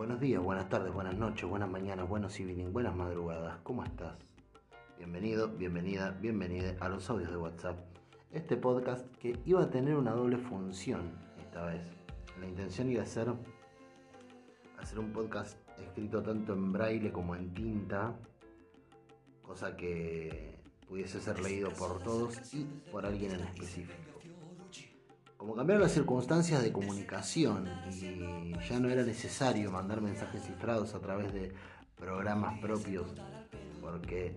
Buenos días, buenas tardes, buenas noches, buenas mañanas, buenos evening, buenas madrugadas. ¿Cómo estás? Bienvenido, bienvenida, bienvenida a los audios de WhatsApp. Este podcast que iba a tener una doble función esta vez. La intención iba a ser hacer un podcast escrito tanto en braille como en tinta, cosa que pudiese ser leído por todos y por alguien en específico. Como cambiaron las circunstancias de comunicación y ya no era necesario mandar mensajes cifrados a través de programas propios, porque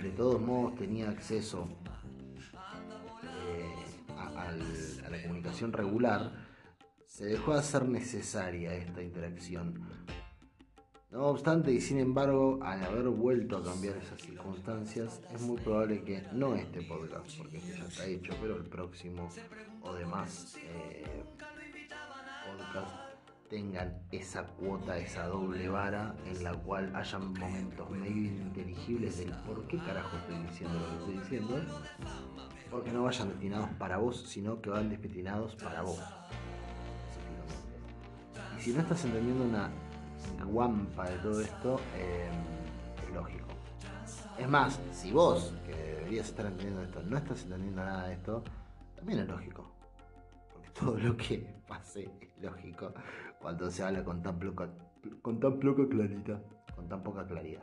de todos modos tenía acceso eh, a, a la comunicación regular, se dejó de hacer necesaria esta interacción no obstante, y sin embargo, al haber vuelto a cambiar esas circunstancias, es muy probable que no este podcast, porque este ya está hecho, pero el próximo o demás eh, podcast tengan esa cuota, esa doble vara en la cual hayan momentos medio inteligibles del por qué carajo estoy diciendo lo que estoy diciendo, porque no vayan destinados para vos, sino que van destinados para vos. Y si no estás entendiendo una guampa de todo esto, eh, es lógico. Es más, si vos, que deberías estar entendiendo esto, no estás entendiendo nada de esto, también es lógico. Porque todo lo que pase es lógico cuando se habla con tan poca, con tan poca claridad. Con tan poca claridad.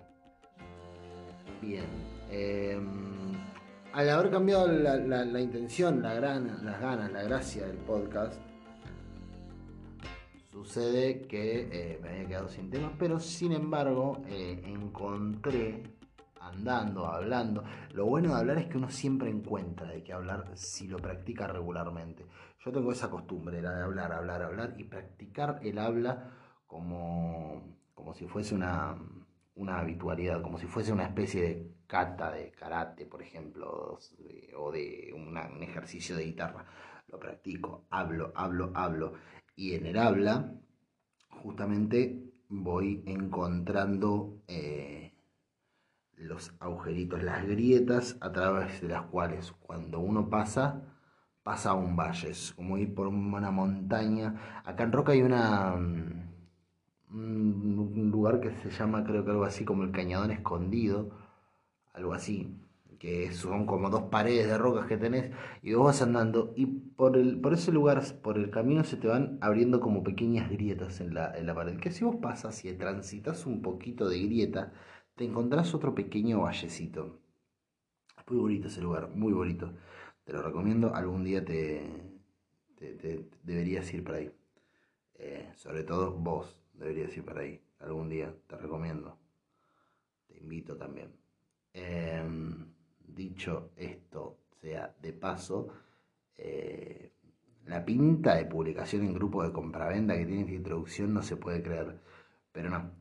Bien. Eh, al haber cambiado la, intención, las ganas, la gracia del podcast, Sucede que eh, me había quedado sin temas, pero sin embargo eh, encontré andando, hablando. Lo bueno de hablar es que uno siempre encuentra de qué hablar si lo practica regularmente. Yo tengo esa costumbre, la de hablar, hablar, hablar y practicar el habla como, como si fuese una, una habitualidad, como si fuese una especie de kata de karate, por ejemplo, o de un ejercicio de guitarra. Lo practico, hablo, hablo, hablo y en el habla justamente voy encontrando eh, los agujeritos, las grietas a través de las cuales cuando uno pasa, pasa un valle, es como ir por una montaña. Acá en Roca hay una, mm, un lugar que se llama creo que algo así como el Cañadón Escondido, algo así que son como dos paredes de rocas que tenés, y vos vas andando, y por, el, por ese lugar, por el camino, se te van abriendo como pequeñas grietas en la, en la pared. Que si vos pasas y transitas un poquito de grieta, te encontrás otro pequeño vallecito. Muy bonito ese lugar, muy bonito. Te lo recomiendo, algún día te, te, deberías ir por ahí. Eh, sobre todo vos deberías ir por ahí, algún día, te recomiendo. Te invito también. Em, dicho esto sea de paso, eh, la pinta de publicación en grupo de compraventa que tiene esta introducción no se puede creer, pero no.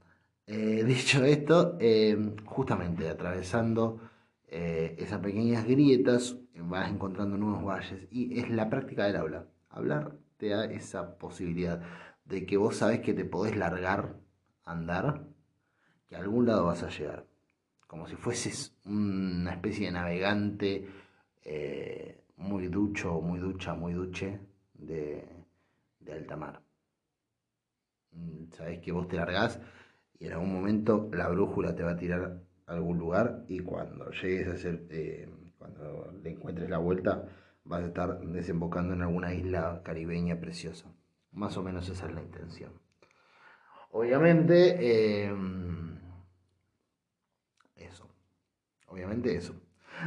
Eh, dicho esto, eh, justamente atravesando esas pequeñas grietas vas encontrando nuevos valles y es la práctica del habla. Hablar te da esa posibilidad de que vos sabes que te podés largar, andar, que a algún lado vas a llegar como si fueses una especie de navegante eh, muy ducho, muy ducha, muy duche de, de alta mar. Sabes que vos te largás y en algún momento la brújula te va a tirar a algún lugar y cuando llegues a hacer, eh, cuando le encuentres la vuelta, vas a estar desembocando en alguna isla caribeña preciosa. Más o menos esa es la intención. Obviamente, eh, Obviamente eso.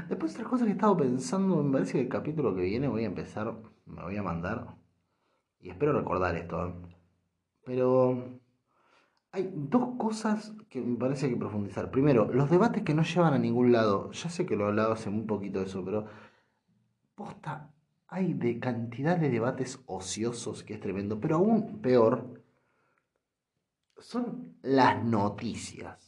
Después otra cosa que he estado pensando, me parece que el capítulo que viene voy a empezar, me voy a mandar, y espero recordar esto, ¿eh? pero hay dos cosas que me parece que profundizar. Primero, los debates que no llevan a ningún lado. Ya sé que lo he hablado hace muy poquito de eso, pero posta, hay de cantidad de debates ociosos que es tremendo, pero aún peor son las noticias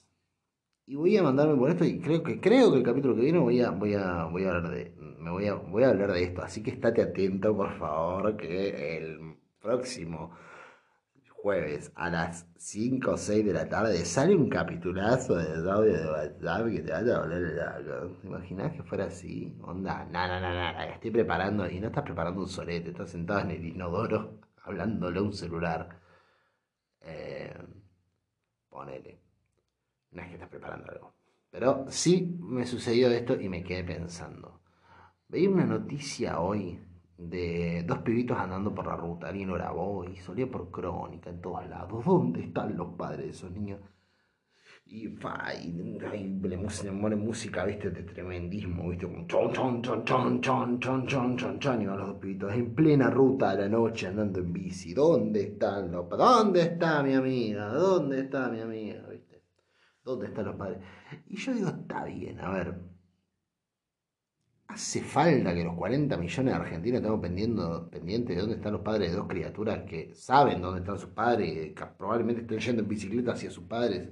y voy a mandarme por esto y creo que creo que el capítulo que viene voy a voy a voy a hablar de me voy a voy a hablar de esto, así que estate atento, por favor, que el próximo jueves a las 5 o 6 de la tarde sale un capitulazo de audio de WhatsApp que te vaya a volver el ¿Te imaginas que fuera así? Onda, nada, nada, nada, estoy preparando y no estás preparando un solete, estás sentado en el inodoro hablándole a un celular. Eh, ponele. No es que estás preparando algo. Pero sí me sucedió esto y me quedé pensando. Veía una noticia hoy de dos pibitos andando por la ruta. Alguien lo grabó y solía por crónica en todos lados. ¿Dónde están los padres de esos niños? Y, fa, y, le, pone música, viste, de tremendismo, viste, como chon, chon, chon, chon, chon, chon, chon, chon, chon, y van los dos pibitos en plena ruta de la noche andando en bici. ¿Dónde están los? ¿Dónde está mi amiga? ¿Dónde está mi amiga? ¿Dónde están los padres? Y yo digo, está bien, a ver. ¿Hace falta que los 40 millones de argentinos estemos pendientes de dónde están los padres de dos criaturas que saben dónde están sus padres y probablemente estén yendo en bicicleta hacia sus padres?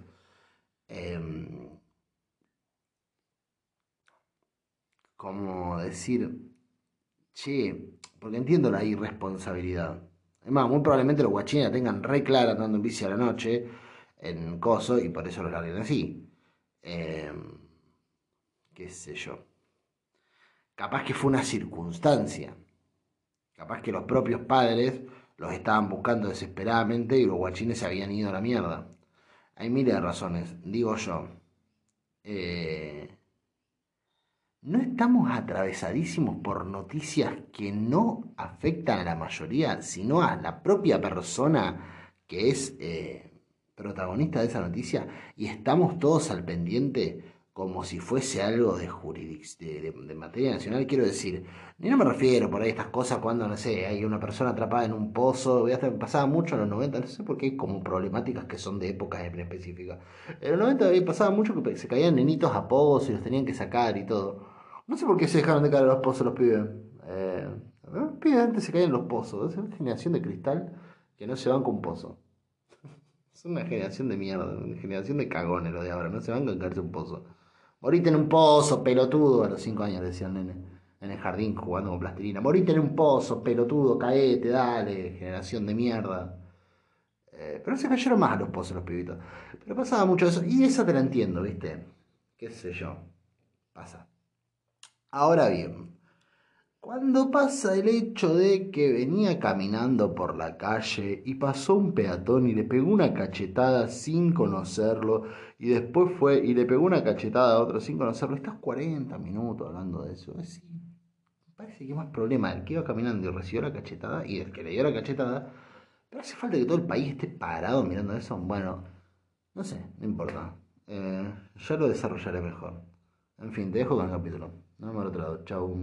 Eh, como decir, che, porque entiendo la irresponsabilidad. Es más, muy probablemente los guachines tengan re clara andando en bici a la noche en coso y por eso lo larguen así. Eh, qué sé yo. Capaz que fue una circunstancia. Capaz que los propios padres los estaban buscando desesperadamente y los guachines se habían ido a la mierda. Hay miles de razones, digo yo. Eh, no estamos atravesadísimos por noticias que no afectan a la mayoría, sino a la propia persona que es eh, protagonista de esa noticia y estamos todos al pendiente como si fuese algo de de, materia nacional, quiero decir, ni no me refiero por ahí a estas cosas cuando, no sé, hay una persona atrapada en un pozo, pasaba mucho en los 90, no sé por qué hay como problemáticas que son de épocas en específica. En los 90 pasaba mucho que se caían nenitos a pozos y los tenían que sacar y todo. No sé por qué se dejaron de caer a los pozos los pibes. Eh, los pibes antes se caían en los pozos, es una generación de cristal que no se van con un pozo. Es una generación de mierda, una generación de cagones lo de ahora, no se van con caerse un pozo. Morite en un pozo, pelotudo, a los 5 años decían nene, en el jardín jugando con plastilina. Morite en un pozo, pelotudo, caete, dale, generación de mierda. Eh, pero se cayeron más a los pozos los pibitos. Pero pasaba mucho eso. Y esa te la entiendo, ¿viste? Qué sé yo. Pasa. Ahora bien, cuando pasa el hecho de que venía caminando por la calle y pasó un peatón y le pegó una cachetada sin conocerlo y después fue y le pegó una cachetada a otro sin conocerlo, estás 40 minutos hablando de eso. Es, parece que más problema el que iba caminando y recibió la cachetada y el que le dio la cachetada. Pero hace falta que todo el país esté parado mirando eso. Bueno, no sé, no importa. Eh, ya lo desarrollaré mejor. En fin, te dejo con el capítulo. Nos vemos al otro lado. Chau.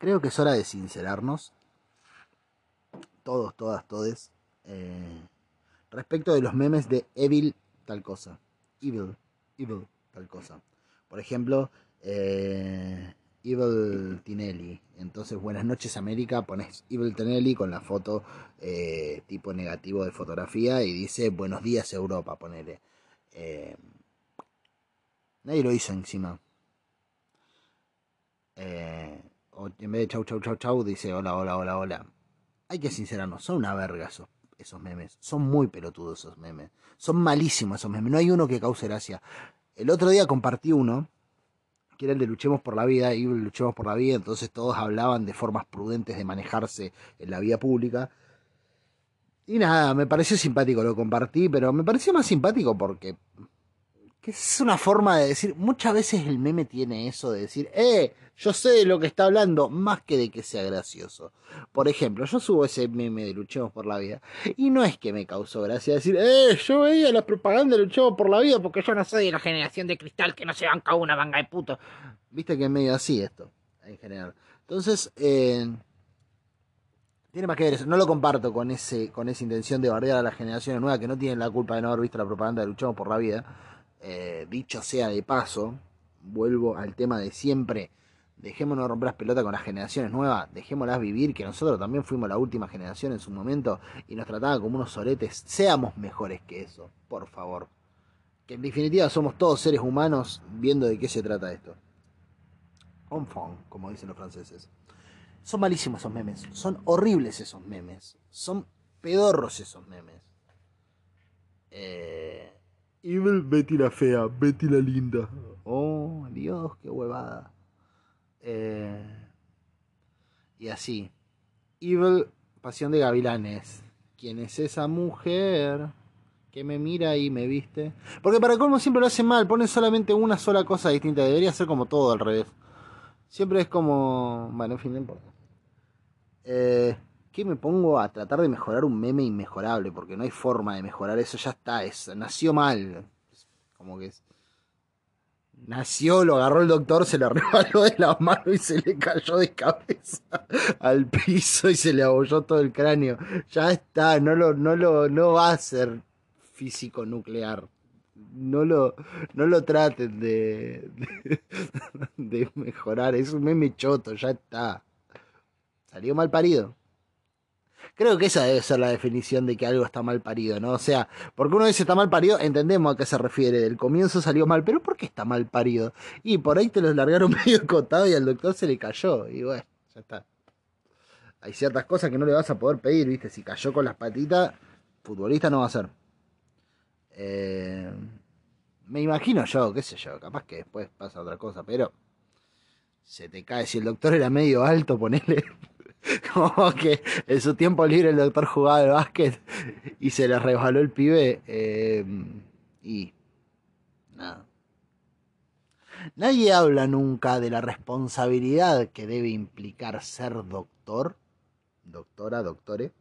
Creo que es hora de sincerarnos, todos, todas, todes, eh, respecto de los memes de Evil tal cosa. Evil, Evil tal cosa. Por ejemplo, eh, Evil Tinelli. Entonces, Buenas noches América, pones Evil Tinelli con la foto eh, tipo negativo de fotografía y dice Buenos días Europa, ponele. nadie lo hizo encima. Eh, en vez de chau, chau, chau, chau, dice hola, hola, hola, hola. Hay que sincerarnos, son una verga esos, esos memes. Son muy pelotudos esos memes. Son malísimos esos memes. No hay uno que cause gracia. El otro día compartí uno, que era el de Luchemos por la Vida, y Luchemos por la Vida, entonces todos hablaban de formas prudentes de manejarse en la vía pública. Y nada, me pareció simpático, lo compartí, pero me pareció más simpático porque que es una forma de decir, muchas veces el meme tiene eso de decir, eh, yo sé de lo que está hablando, más que de que sea gracioso. Por ejemplo, yo subo ese meme de Luchemos por la Vida, y no es que me causó gracia decir, eh, yo veía la propaganda de Luchemos por la Vida porque yo no soy de la generación de cristal que no se banca una manga de puto. Viste que es medio así esto, en general. Entonces, eh, tiene más que ver eso. No lo comparto con, ese, con esa intención de bardear a las generaciones nuevas que no tienen la culpa de no haber visto la propaganda de Luchemos por la Vida eh, dicho sea de paso, vuelvo al tema de siempre. Dejémonos romper las pelotas con las generaciones nuevas, dejémoslas vivir, que nosotros también fuimos la última generación en su momento y nos trataban como unos soretes. Seamos mejores que eso, por favor. Que en definitiva somos todos seres humanos viendo de qué se trata esto. Enfant, como dicen los franceses. Son malísimos esos memes, son horribles esos memes, son pedorros esos memes. Eh, Evil Betty la fea, Betty la linda. Oh, Dios, qué huevada. Eh, y así. Evil, Pasión de Gavilanes. ¿Quién es esa mujer que me mira y me viste? Porque para colmo siempre lo hace mal, pone solamente una sola cosa distinta. Debería ser como todo al revés. Siempre es como. Bueno, en fin, no importa. Eh, ¿Qué me pongo a tratar de mejorar un meme inmejorable? Porque no hay forma de mejorar eso, ya está, es, nació mal. Como que es, nació, lo agarró el doctor, se le rebaló de la mano y se le cayó de cabeza al piso y se le abolló todo el cráneo. Ya está, no lo, no lo, no va a ser físico nuclear. No lo, no lo traten de, de, de mejorar, es un meme choto, ya está. Salió mal parido. Creo que esa debe ser la definición de que algo está mal parido, ¿no? O sea, porque uno dice está mal parido, entendemos a qué se refiere. Del comienzo salió mal, pero ¿por qué está mal parido? Y por ahí te los largaron medio cotado y al doctor se le cayó. Y bueno, ya está. Hay ciertas cosas que no le vas a poder pedir, ¿viste? Si cayó con las patitas, futbolista no va a ser. Eh, me imagino yo, qué sé yo, capaz que después pasa otra cosa, pero se te cae. Si el doctor era medio alto, ponele. Como que en su tiempo libre el doctor jugaba al básquet y se le resbaló el pibe. Eh, y nada. Nadie habla nunca de la responsabilidad que debe implicar ser doctor, doctora, doctore,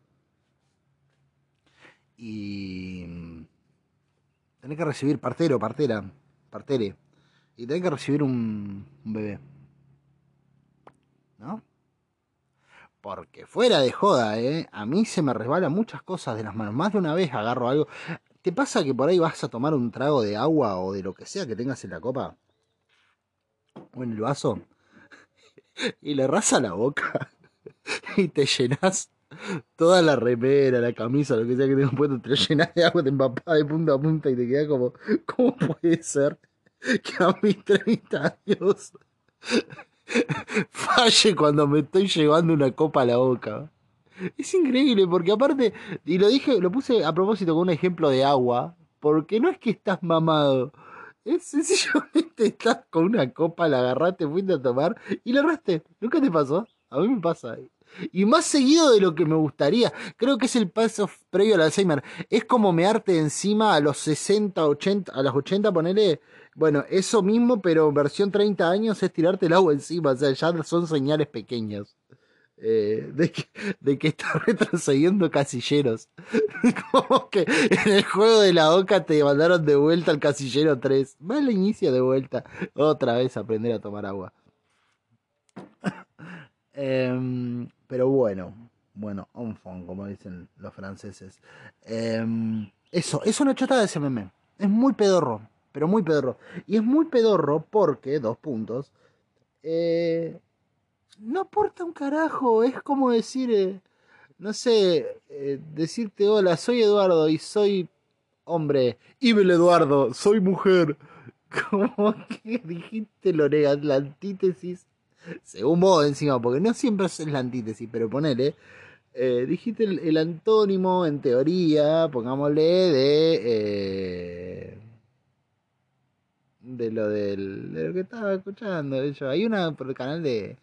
y tener que recibir partero, partera, partere, y tener que recibir un, un bebé. ¿No? Porque fuera de joda, ¿eh? A mí se me resbalan muchas cosas de las manos. Más de una vez agarro algo. ¿Te pasa que por ahí vas a tomar un trago de agua o de lo que sea que tengas en la copa? O en el vaso. Y le rasa la boca. Y te llenas toda la remera, la camisa, lo que sea que tengas puesto. Te llenas de agua, te empapás de punta a punta y te queda como... ¿Cómo puede ser que a mis 30 años falle cuando me estoy llevando una copa a la boca. Es increíble porque aparte, y lo dije, lo puse a propósito con un ejemplo de agua, porque no es que estás mamado, es sencillamente estás con una copa, la agarraste, fuiste a tomar y la erraste. ¿Nunca te pasó? A mí me pasa. Y más seguido de lo que me gustaría. Creo que es el paso previo al Alzheimer. Es como mearte encima a los 60, 80, a los 80, ponele bueno, eso mismo, pero versión 30 años es tirarte el agua encima. O sea, ya son señales pequeñas. Eh, de, que, de que está retrocediendo casilleros. Como que en el juego de la Oca te mandaron de vuelta al casillero 3. Mal inicio de vuelta. Otra vez aprender a tomar agua. Em, pero bueno, bueno, enfant, como dicen los franceses. Em, eso, es una chota de ese meme. Es muy pedorro pero muy pedorro. Y es muy pedorro porque, dos puntos, eh, no aporta un carajo, es como decir, eh, no sé, eh, decirte hola, soy Eduardo y soy hombre, Ibel Eduardo, soy mujer. Como que dijiste lo la antítesis, según vos encima, porque no siempre es la antítesis, pero ponele, dijiste el, antónimo en teoría, pongámosle, de de lo del, de lo que estaba escuchando. Hay una por el canal de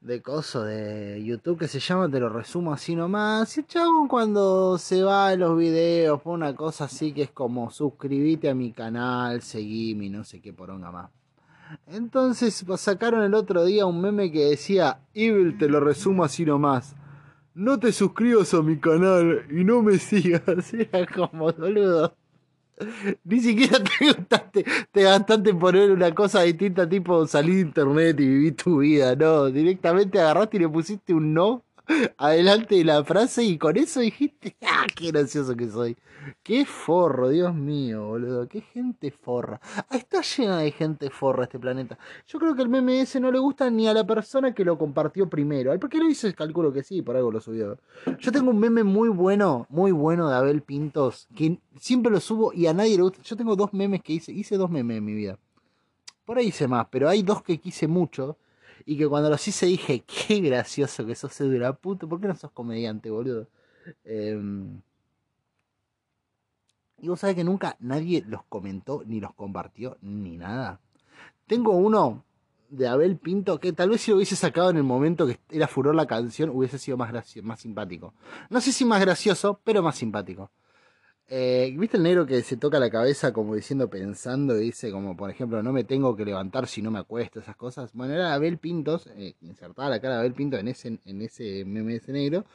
de coso de YouTube que se llama Te lo resumo así nomás. Y el chabón cuando se va a los videos pone una cosa así que es como suscribite a mi canal, seguime no sé qué poronga más. Entonces sacaron el otro día un meme que decía Evil te lo resumo así nomás. No te suscribas a mi canal y no me sigas. Era como boludo. Ni siquiera te gastaste, te gastaste poner una cosa distinta, tipo salir de internet y vivir tu vida, no. Directamente agarraste y le pusiste un no adelante de la frase y con eso dijiste, ¡ah, qué gracioso que soy! ¡Qué forro, Dios mío, boludo! ¡Qué gente forra! Está llena de gente forra este planeta. Yo creo que el meme ese no le gusta ni a la persona que lo compartió primero. ¿Por qué lo hice? Calculo que sí, por algo lo subió. Yo tengo un meme muy bueno, muy bueno de Abel Pintos, que siempre lo subo y a nadie le gusta. Yo tengo dos memes que hice, hice dos memes en mi vida. Por ahí hice más, pero hay dos que quise mucho y que cuando los hice dije, qué gracioso que sos de la puta, ¿por qué no sos comediante, boludo? Em, Y vos sabés que nunca nadie los comentó, ni los compartió, ni nada. Tengo uno de Abel Pinto que tal vez si lo hubiese sacado en el momento que era furor la canción hubiese sido más, más simpático. No sé si más gracioso, pero más simpático. Eh, ¿Viste el negro que se toca la cabeza como diciendo, pensando, dice como, por ejemplo, no me tengo que levantar si no me acuesto, esas cosas? Bueno, era Abel Pintos, eh, insertaba la cara de Abel Pinto en ese, en ese meme ese negro,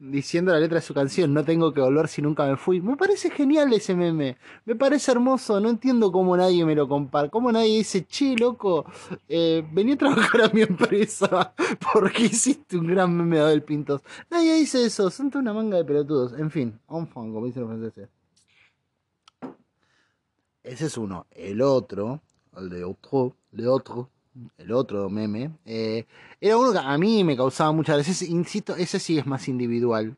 diciendo la letra de su canción, no tengo que volver si nunca me fui. Me parece genial ese meme, me parece hermoso, no entiendo cómo nadie me lo compara, cómo nadie dice, che, loco, eh, vení a trabajar a mi empresa porque hiciste un gran meme de Abel Pintos. Nadie dice eso, son toda una manga de pelotudos. En fin, on fun, como dicen los franceses. Ese es uno. El otro, el de otro, de otro, el otro meme, eh, era uno que a mí me causaba mucha gracia. Insisto, ese sí es más individual.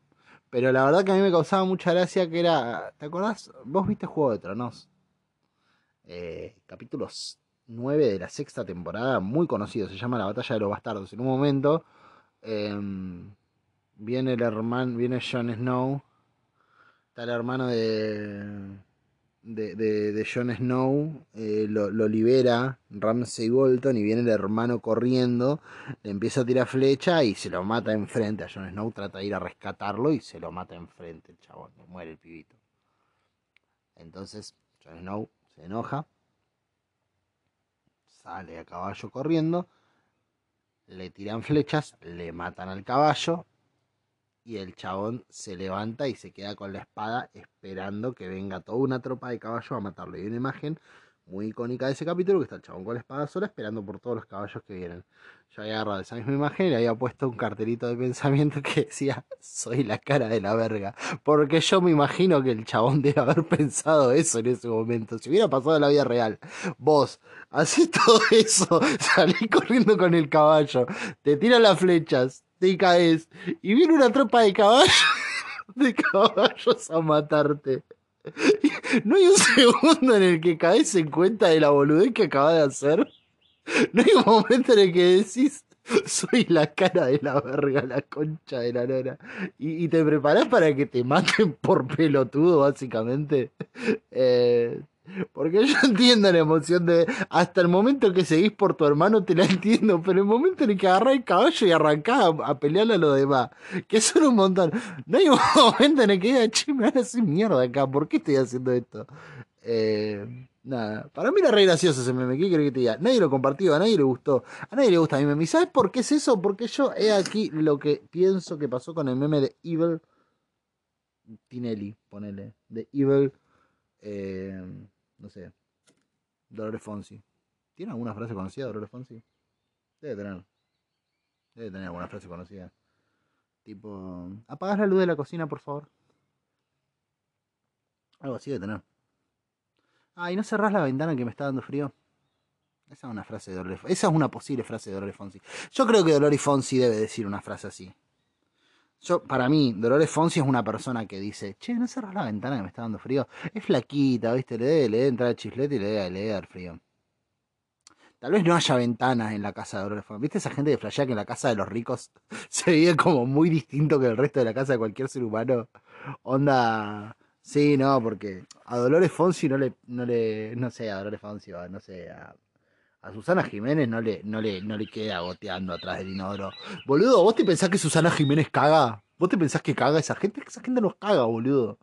Pero la verdad que a mí me causaba mucha gracia que era. ¿Te acordás? Vos viste Juego de Tronos. Eh, capítulos 9 de la sexta temporada, muy conocido, se llama La Batalla de los Bastardos. En un momento em, viene el hermano, viene Jon Snow, está el hermano de de, de, Jon Snow, eh, lo, libera Ramsey Bolton y viene el hermano corriendo, le empieza a tirar flecha y se lo mata enfrente. A Jon Snow trata de ir a rescatarlo y se lo mata enfrente el chabón, muere el pibito. Entonces Jon Snow se enoja, sale a caballo corriendo, le tiran flechas, le matan al caballo y el chabón se levanta y se queda con la espada esperando que venga toda una tropa de caballos a matarlo. Y hay una imagen muy icónica de ese capítulo que está el chabón con la espada sola esperando por todos los caballos que vienen. Yo había agarrado esa misma imagen y le había puesto un cartelito de pensamiento que decía soy la cara de la verga. Porque yo me imagino que el chabón debe haber pensado eso en ese momento. Si hubiera pasado la vida real, vos haces todo eso, salís corriendo con el caballo, te tiran las flechas, te caes y viene una tropa de caballos, de caballos a matarte. No hay un segundo en el que caes en cuenta de la boludez que acabas de hacer. No hay un momento en el que decís, soy la cara de la verga, la concha de la lora. Y, te preparás para que te maten por pelotudo, básicamente. Eh, porque yo entiendo la emoción de. Hasta el momento que seguís por tu hermano te la entiendo, pero el momento en el que agarrás el caballo y arrancás a, pelearle a los demás, que son un montón. No hay un momento en el que diga, che, me van a hacer mierda acá, ¿por qué estoy haciendo esto? Eh, nada, para mí era re gracioso ese meme, ¿qué crees que te diga? Nadie lo compartió, a nadie le gustó, a nadie le gusta mi meme. ¿Y sabes por qué es eso? Porque yo he aquí lo que pienso que pasó con el meme de Evil Tinelli, ponele, de Evil. Eh, no sé, Dolores Fonsi. ¿Tiene alguna frase conocida Dolores Fonsi? Debe tener. Debe tener alguna frase conocida. Tipo, apagás la luz de la cocina, por favor. Algo así debe tener. Ah, y no cerrás la ventana que me está dando frío. Esa es una frase de Dolores Esa es una posible frase de Dolores Fonsi. Yo creo que Dolores Fonsi debe decir una frase así. Yo, para mí, Dolores Fonsi es una persona que dice, che, no cerras la ventana que me está dando frío. Es flaquita, ¿viste? Le debe, le entrar el chislete y le debe, le dar frío. Tal vez no haya ventanas en la casa de Dolores Fonsi. ¿Viste esa gente de flashea que en la casa de los ricos se vive como muy distinto que el resto de la casa de cualquier ser humano? Onda... Sí, no, porque a Dolores Fonsi no le, no le, no sé, a Dolores Fonsi, no sé, a a Susana Jiménez no le, no le, no le queda goteando atrás del inodoro. Boludo, ¿vos te pensás que Susana Jiménez caga? ¿Vos te pensás que caga esa gente? Esa gente nos caga, boludo.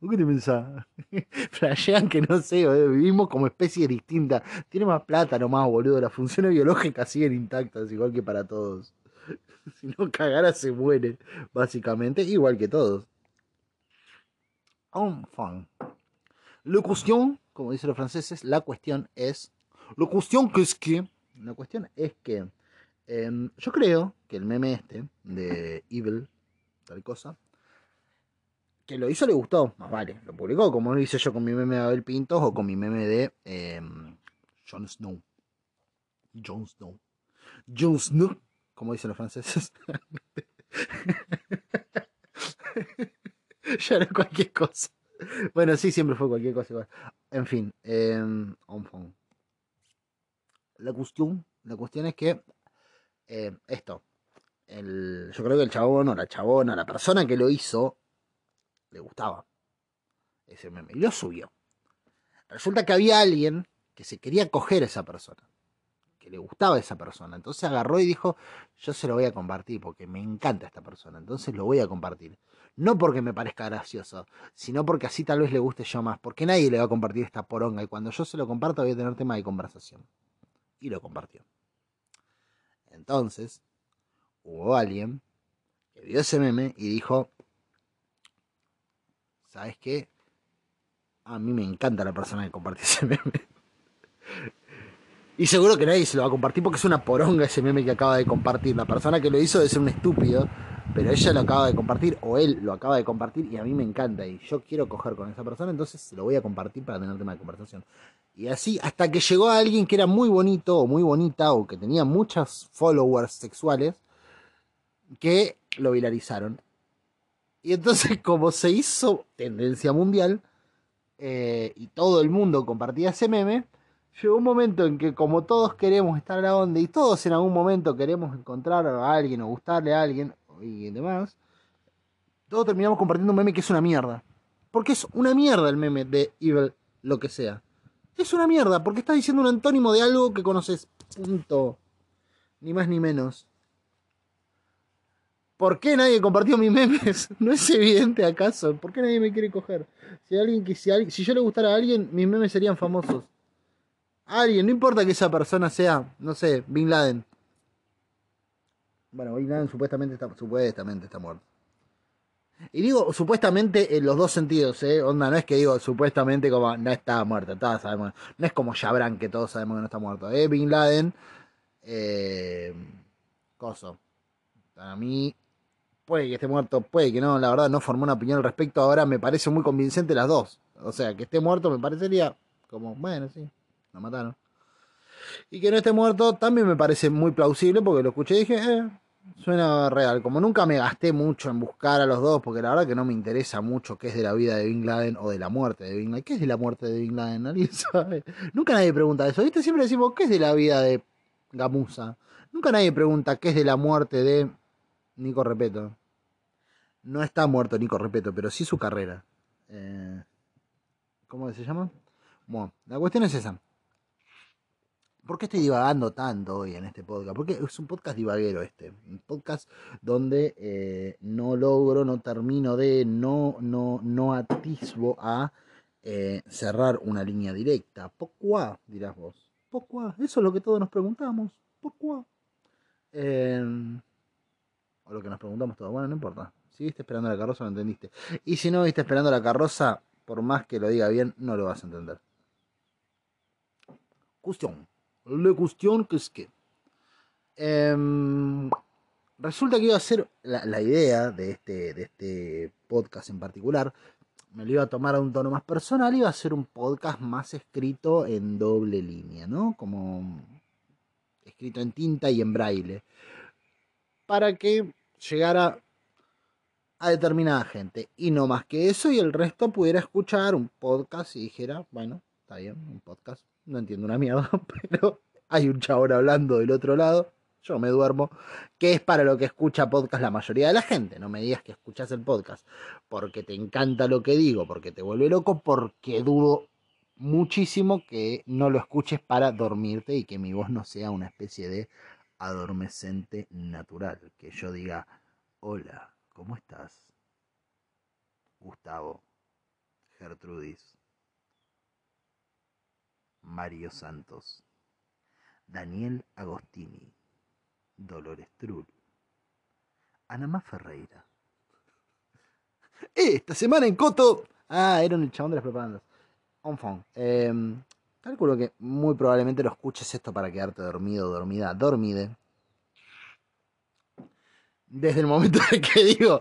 ¿Vos qué te pensás? Flashean que no sé, vivimos como especie distinta. Tiene más plata nomás, boludo. Las funciones biológicas siguen intactas, igual que para todos. si no cagara se muere, básicamente, igual que todos. Enfin. La cuestión, como dicen los franceses, la cuestión es la cuestión que es que. La cuestión es que. Em, yo creo que el meme este de Evil, tal cosa, que lo hizo le gustó, más vale, lo publicó como lo hice yo con mi meme de Abel Pintos o con mi meme de eh, Jon Snow. Jon Snow. Jon Snow, como dicen los franceses. ya era cualquier cosa. Bueno, sí, siempre fue cualquier cosa igual. En fin, eh, la cuestión, la cuestión es que eh, esto, el, yo creo que el chabón o la chabona, la persona que lo hizo, le gustaba. ese meme. Y lo subió. Resulta que había alguien que se quería coger a esa persona. Que le gustaba a esa persona. Entonces agarró y dijo, yo se lo voy a compartir porque me encanta esta persona. Entonces lo voy a compartir. No porque me parezca gracioso, sino porque así tal vez le guste yo más. Porque nadie le va a compartir esta poronga. Y cuando yo se lo comparto voy a tener tema de conversación. Y lo compartió. Entonces, hubo alguien que vio ese meme y dijo, ¿sabes qué? A mí me encanta la persona que compartió ese meme. Y seguro que nadie se lo va a compartir porque es una poronga ese meme que acaba de compartir. La persona que lo hizo debe ser un estúpido, pero ella lo acaba de compartir o él lo acaba de compartir y a mí me encanta y yo quiero coger con esa persona, entonces lo voy a compartir para tener tema de conversación. Y así hasta que llegó a alguien que era muy bonito o muy bonita o que tenía muchos followers sexuales que lo viralizaron. Y entonces como se hizo tendencia mundial eh, y todo el mundo compartía ese meme, llegó un momento en que como todos queremos estar a la onda y todos en algún momento queremos encontrar a alguien o gustarle a alguien y demás, todos terminamos compartiendo un meme que es una mierda. Porque es una mierda el meme de Evil lo que sea. Es una mierda, porque está diciendo un antónimo de algo que conoces. Punto. Ni más ni menos. ¿Por qué nadie compartió mis memes? ¿No es evidente acaso? ¿Por qué nadie me quiere coger? Si alguien que si, si yo le gustara a alguien, mis memes serían famosos. Alguien, no importa que esa persona sea, no sé, Bin Laden. Bueno, Laden supuestamente está, supuestamente está muerto. Y digo supuestamente en los dos sentidos, ¿eh? Onda, no es que digo supuestamente como no está muerto, todos sabemos. No es como Jabran que todos sabemos que no está muerto. ¿eh? Bin Laden, eh, coso. Para mí, puede que esté muerto, puede que no, la verdad no formó una opinión al respecto. Ahora me parece muy convincente las dos. O sea, que esté muerto me parecería como, bueno, sí, lo mataron. Y que no esté muerto también me parece muy plausible porque lo escuché y dije, eh, Suena real. Como nunca me gasté mucho en buscar a los dos, porque la verdad que no me interesa mucho qué es de la vida de Bin Laden o de la muerte de Bin Laden. ¿Qué es de la muerte de Bin Laden? Nadie sabe. Nunca nadie pregunta eso. ¿Viste? Siempre decimos, ¿qué es de la vida de Gamusa? Nunca nadie pregunta qué es de la muerte de Nico Repeto. No está muerto Nico Repeto, pero sí su carrera. Eh, ¿Cómo se llama? Bueno, la cuestión es esa. ¿Por qué estoy divagando tanto hoy en este podcast? Porque es un podcast divaguero este. Un podcast donde eh, no logro, no termino de, no, no, no atisbo a eh, cerrar una línea directa. ¿Por dirás vos. ¿Por Eso es lo que todos nos preguntamos. ¿Por em, o lo que nos preguntamos todos. Bueno, no importa. Si viste esperando la carroza, lo entendiste. Y si no viste esperando la carroza, por más que lo diga bien, no lo vas a entender. Cuestión. La cuestión que es que em, resulta que iba a ser la, idea de este, de este podcast en particular. Me lo iba a tomar a un tono más personal, iba a ser un podcast más escrito en doble línea, ¿no? Como escrito en tinta y en braille. Para que llegara a determinada gente. Y no más que eso, y el resto pudiera escuchar un podcast y dijera, bueno, está bien, un podcast no entiendo una mierda, pero hay un chabón hablando del otro lado, yo me duermo, que es para lo que escucha podcast la mayoría de la gente. No me digas que escuchas el podcast porque te encanta lo que digo, porque te vuelve loco, porque dudo muchísimo que no lo escuches para dormirte y que mi voz no sea una especie de adormecente natural. Que yo diga, hola, ¿cómo estás? Gustavo, Gertrudis, Mario Santos, Daniel Agostini, Dolores Trull, Anamá Ferreira. Esta semana en Coto. Ah, era el chabón de las propagandas. On phone. Em, calculo que muy probablemente lo escuches esto para quedarte dormido, dormida, dormide. Desde el momento en que digo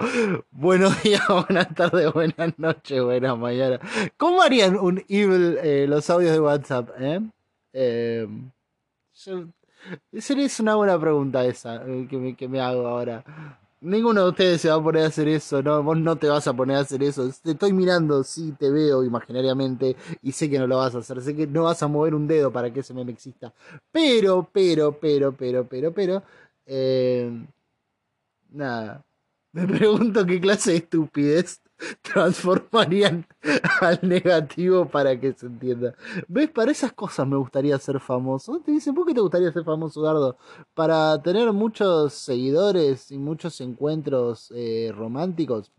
buenos días, buenas tardes, buenas noches, buenas mañanas. ¿Cómo harían un evil eh, los audios de WhatsApp? Eh? Eh, es una buena pregunta esa eh, que me, que me hago ahora. Ninguno de ustedes se va a poner a hacer eso. Vos no te vas a poner a hacer eso. Te estoy mirando, sí, te veo imaginariamente y sé que no lo vas a hacer. Sé que no vas a mover un dedo para que ese meme exista. Pero, pero, pero, pero, pero, pero... Eh, nada. Me pregunto qué clase de estupidez transformarían al negativo para que se entienda. ¿Ves? Para esas cosas me gustaría ser famoso. Te dicen, ¿por qué te gustaría ser famoso, Dardo? Para tener muchos seguidores y muchos encuentros eh, románticos.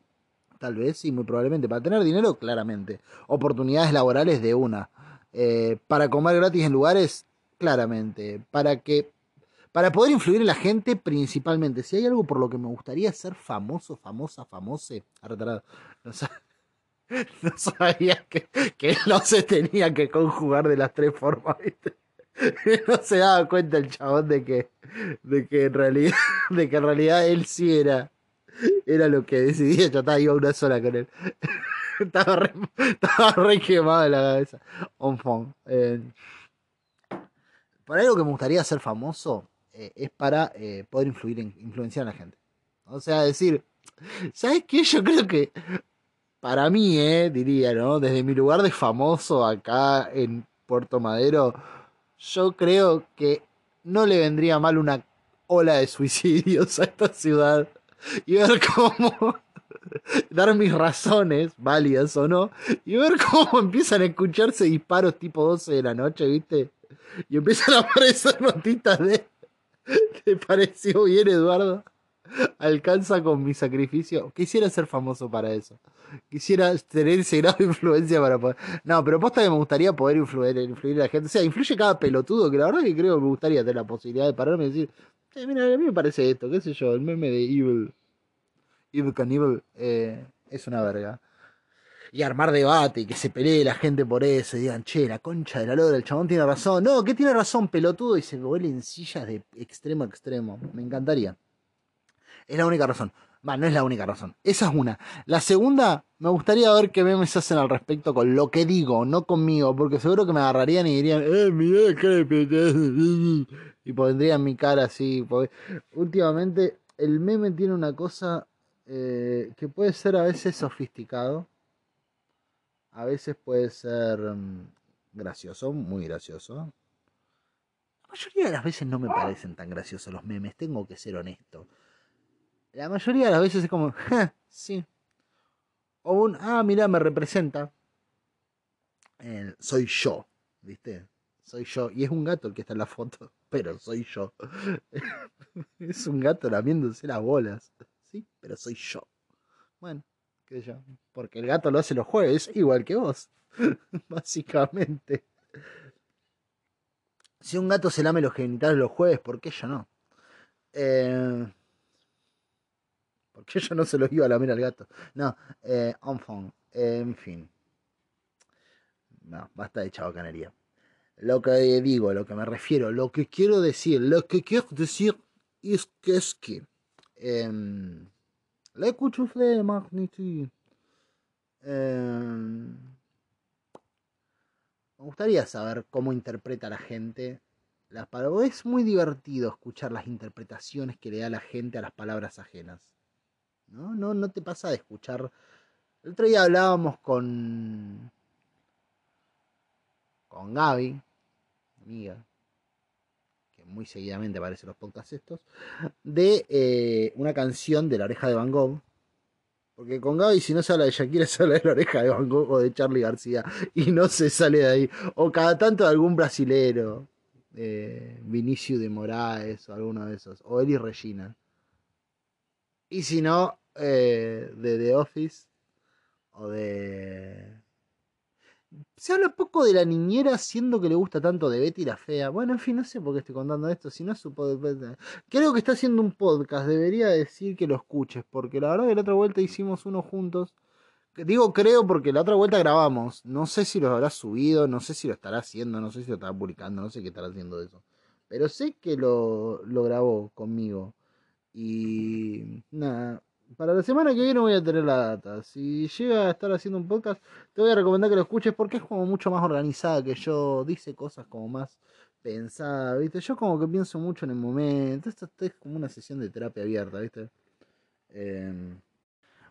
Tal vez, sí, muy probablemente. Para tener dinero, claramente. Oportunidades laborales de una. Eh, para comer gratis en lugares, claramente. Para que para poder influir en la gente principalmente. Si hay algo por lo que me gustaría ser famoso, famosa, famose, no, no sabía que, no se tenía que conjugar de las tres formas, ¿viste? No se daba cuenta el chabón de que, de que en realidad, de que en realidad él sí era, era lo que decidía. Yo estaba iba una sola con él. estaba, re, estaba re quemado en la cabeza. On phone. Eh, por algo que me gustaría ser famoso, eh, es para eh, poder influir en, influenciar a la gente. O sea, decir, ¿sabes qué? Yo creo que para mí, eh, diría, ¿no? Desde mi lugar de famoso acá en Puerto Madero, yo creo que no le vendría mal una ola de suicidios a esta ciudad y ver cómo dar mis razones, válidas o no, y ver cómo empiezan a escucharse disparos tipo 12 de la noche, ¿viste? Y empiezan a aparecer notitas de ¿Te pareció bien, Eduardo? Alcanza con mi sacrificio. Quisiera ser famoso para eso. Quisiera tener ese grado de influencia para poder. No, pero posta que me gustaría poder influir, influir a la gente. O sea, influye cada pelotudo, que la verdad que creo que me gustaría tener la posibilidad de pararme y decir, eh, mira, a mí me parece esto, qué sé yo, el meme de Evil. Evil Cannibal eh, es una verga y armar debate y que se pelee la gente por eso y digan, che, la concha de la lora, el chabón tiene razón. No, ¿qué tiene razón, pelotudo? Y se vuelen sillas de extremo a extremo. Me encantaría. Es la única razón. Va, no es la única razón. Esa es una. La segunda, me gustaría ver qué memes hacen al respecto con lo que digo, no conmigo, porque seguro que me agarrarían y dirían, eh, mira qué Y pondrían mi cara así. Últimamente, el meme tiene una cosa eh, que puede ser a veces sofisticado a veces puede ser mm, gracioso, muy gracioso. La mayoría de las veces no me parecen tan graciosos los memes, tengo que ser honesto. La mayoría de las veces es como, sí. O un, ah, mira, me representa. soy yo, ¿viste? Soy yo. Y es un gato el que está en la foto, pero soy yo. es un gato lamiéndose las bolas. Sí, pero soy yo. Bueno, porque el gato lo hace los jueves, igual que vos. Básicamente. Si un gato se lame los genitales los jueves, ¿por qué yo no? Eh, ¿Por qué yo no se los iba a lamer al gato? No, eh, en fin. No, basta de chabacanería. Lo que digo, lo que me refiero, lo que quiero decir, lo que quiero decir es que es que. Em, la de magnitude. Em, me gustaría saber cómo interpreta la gente las palabras. Es muy divertido escuchar las interpretaciones que le da la gente a las palabras ajenas. ¿No? ¿No, no te pasa de escuchar? El otro día hablábamos con. con Gaby, amiga, muy seguidamente aparece en los podcasts estos, de eh, una canción de La Oreja de Van Gogh. Porque con Gaby, si no se habla de Shakira, se habla de La Oreja de Van Gogh o de Charlie García. Y no se sale de ahí. O cada tanto de algún brasilero. Eh, Vinicio de Moraes o alguno de esos. O Eli Regina. Y si no, eh, de The Office. O de se habla poco de la niñera, siendo que le gusta tanto de Betty la Fea. Bueno, en fin, no sé por qué estoy contando esto, si no es su podcast. Creo que está haciendo un podcast, debería decir que lo escuches, porque la verdad que la otra vuelta hicimos uno juntos. Digo creo porque la otra vuelta grabamos. No sé si lo habrá subido, no sé si lo estará haciendo, no sé si lo estará publicando, no sé qué estará haciendo de eso. Pero sé que lo, lo grabó conmigo. Y nada, para la semana que viene voy a tener la data. Si llega a estar haciendo un podcast, te voy a recomendar que lo escuches porque es como mucho más organizada que yo. Dice cosas como más pensadas, ¿viste? Yo como que pienso mucho en el momento. Esto, es como una sesión de terapia abierta, ¿viste? Em,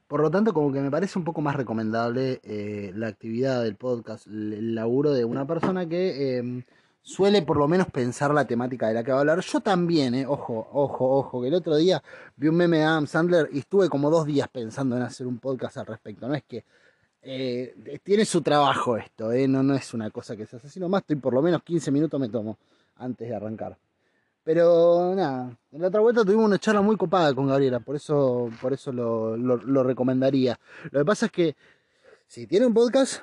por lo tanto, como que me parece un poco más recomendable eh, la actividad del podcast, el laburo de una persona que em, suele por lo menos pensar la temática de la que va a hablar. Yo también, eh, ojo, ojo, ojo, que el otro día vi un meme de Adam Sandler y estuve como dos días pensando en hacer un podcast al respecto. No es que eh, tiene su trabajo esto, eh, no, es una cosa que se hace así nomás, estoy por lo menos 15 minutos me tomo antes de arrancar. Pero nada, en la otra vuelta tuvimos una charla muy copada con Gabriela, por eso, por eso lo, lo recomendaría. Lo que pasa es que si tiene un podcast,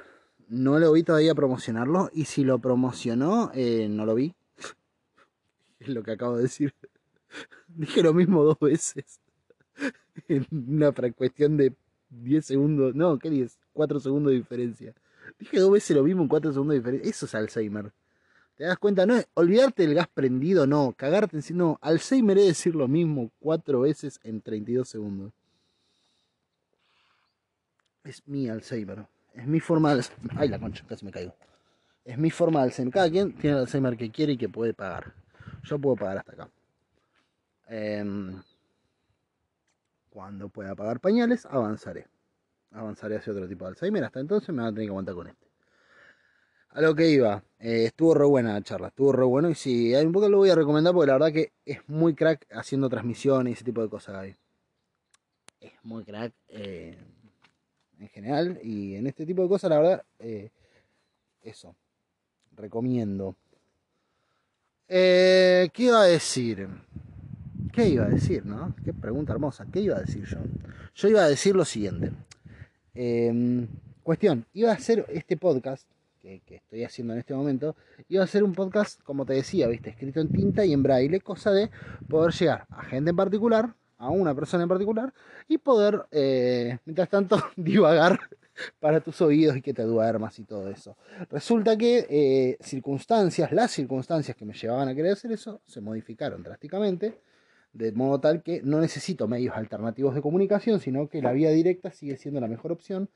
no lo vi todavía promocionarlo. Y si lo promocionó, eh, no lo vi. es lo que acabo de decir. Dije lo mismo dos veces. en una cuestión de 10 segundos. No, ¿qué 10? 4 segundos de diferencia. Dije dos veces lo mismo en 4 segundos de diferencia. Eso es Alzheimer. ¿Te das cuenta? No, olvidarte del gas prendido, no. Cagarte en sí, no. Alzheimer es decir lo mismo cuatro veces en 32 segundos. Es mi Alzheimer. Es mi forma de Ay, la concha, casi me caigo. Es mi forma de Alzheimer. Cada quien tiene el Alzheimer que quiere y que puede pagar. Yo puedo pagar hasta acá. Em, cuando pueda pagar pañales, avanzaré. Avanzaré hacia otro tipo de Alzheimer. Hasta entonces me van a tener que aguantar con este. A lo que iba, eh, estuvo re buena la charla, estuvo re bueno y si hay un poco lo voy a recomendar porque la verdad que es muy crack haciendo transmisiones y ese tipo de cosas, Gaby. Es muy crack. Eh, en general y en este tipo de cosas, la verdad, eh, eso, recomiendo. Eh, ¿Qué iba a decir? ¿Qué iba a decir, no? Qué pregunta hermosa. ¿Qué iba a decir yo? Yo iba a decir lo siguiente. Em, cuestión, iba a hacer este podcast que, que, estoy haciendo en este momento, iba a hacer un podcast, como te decía, viste, escrito en tinta y en braille, cosa de poder llegar a gente en particular, a una persona en particular y poder, eh, mientras tanto, divagar para tus oídos y que te duermas y todo eso. Resulta que eh, circunstancias, las circunstancias que me llevaban a querer hacer eso, se modificaron drásticamente, de modo tal que no necesito medios alternativos de comunicación, sino que la vía directa sigue siendo la mejor opción.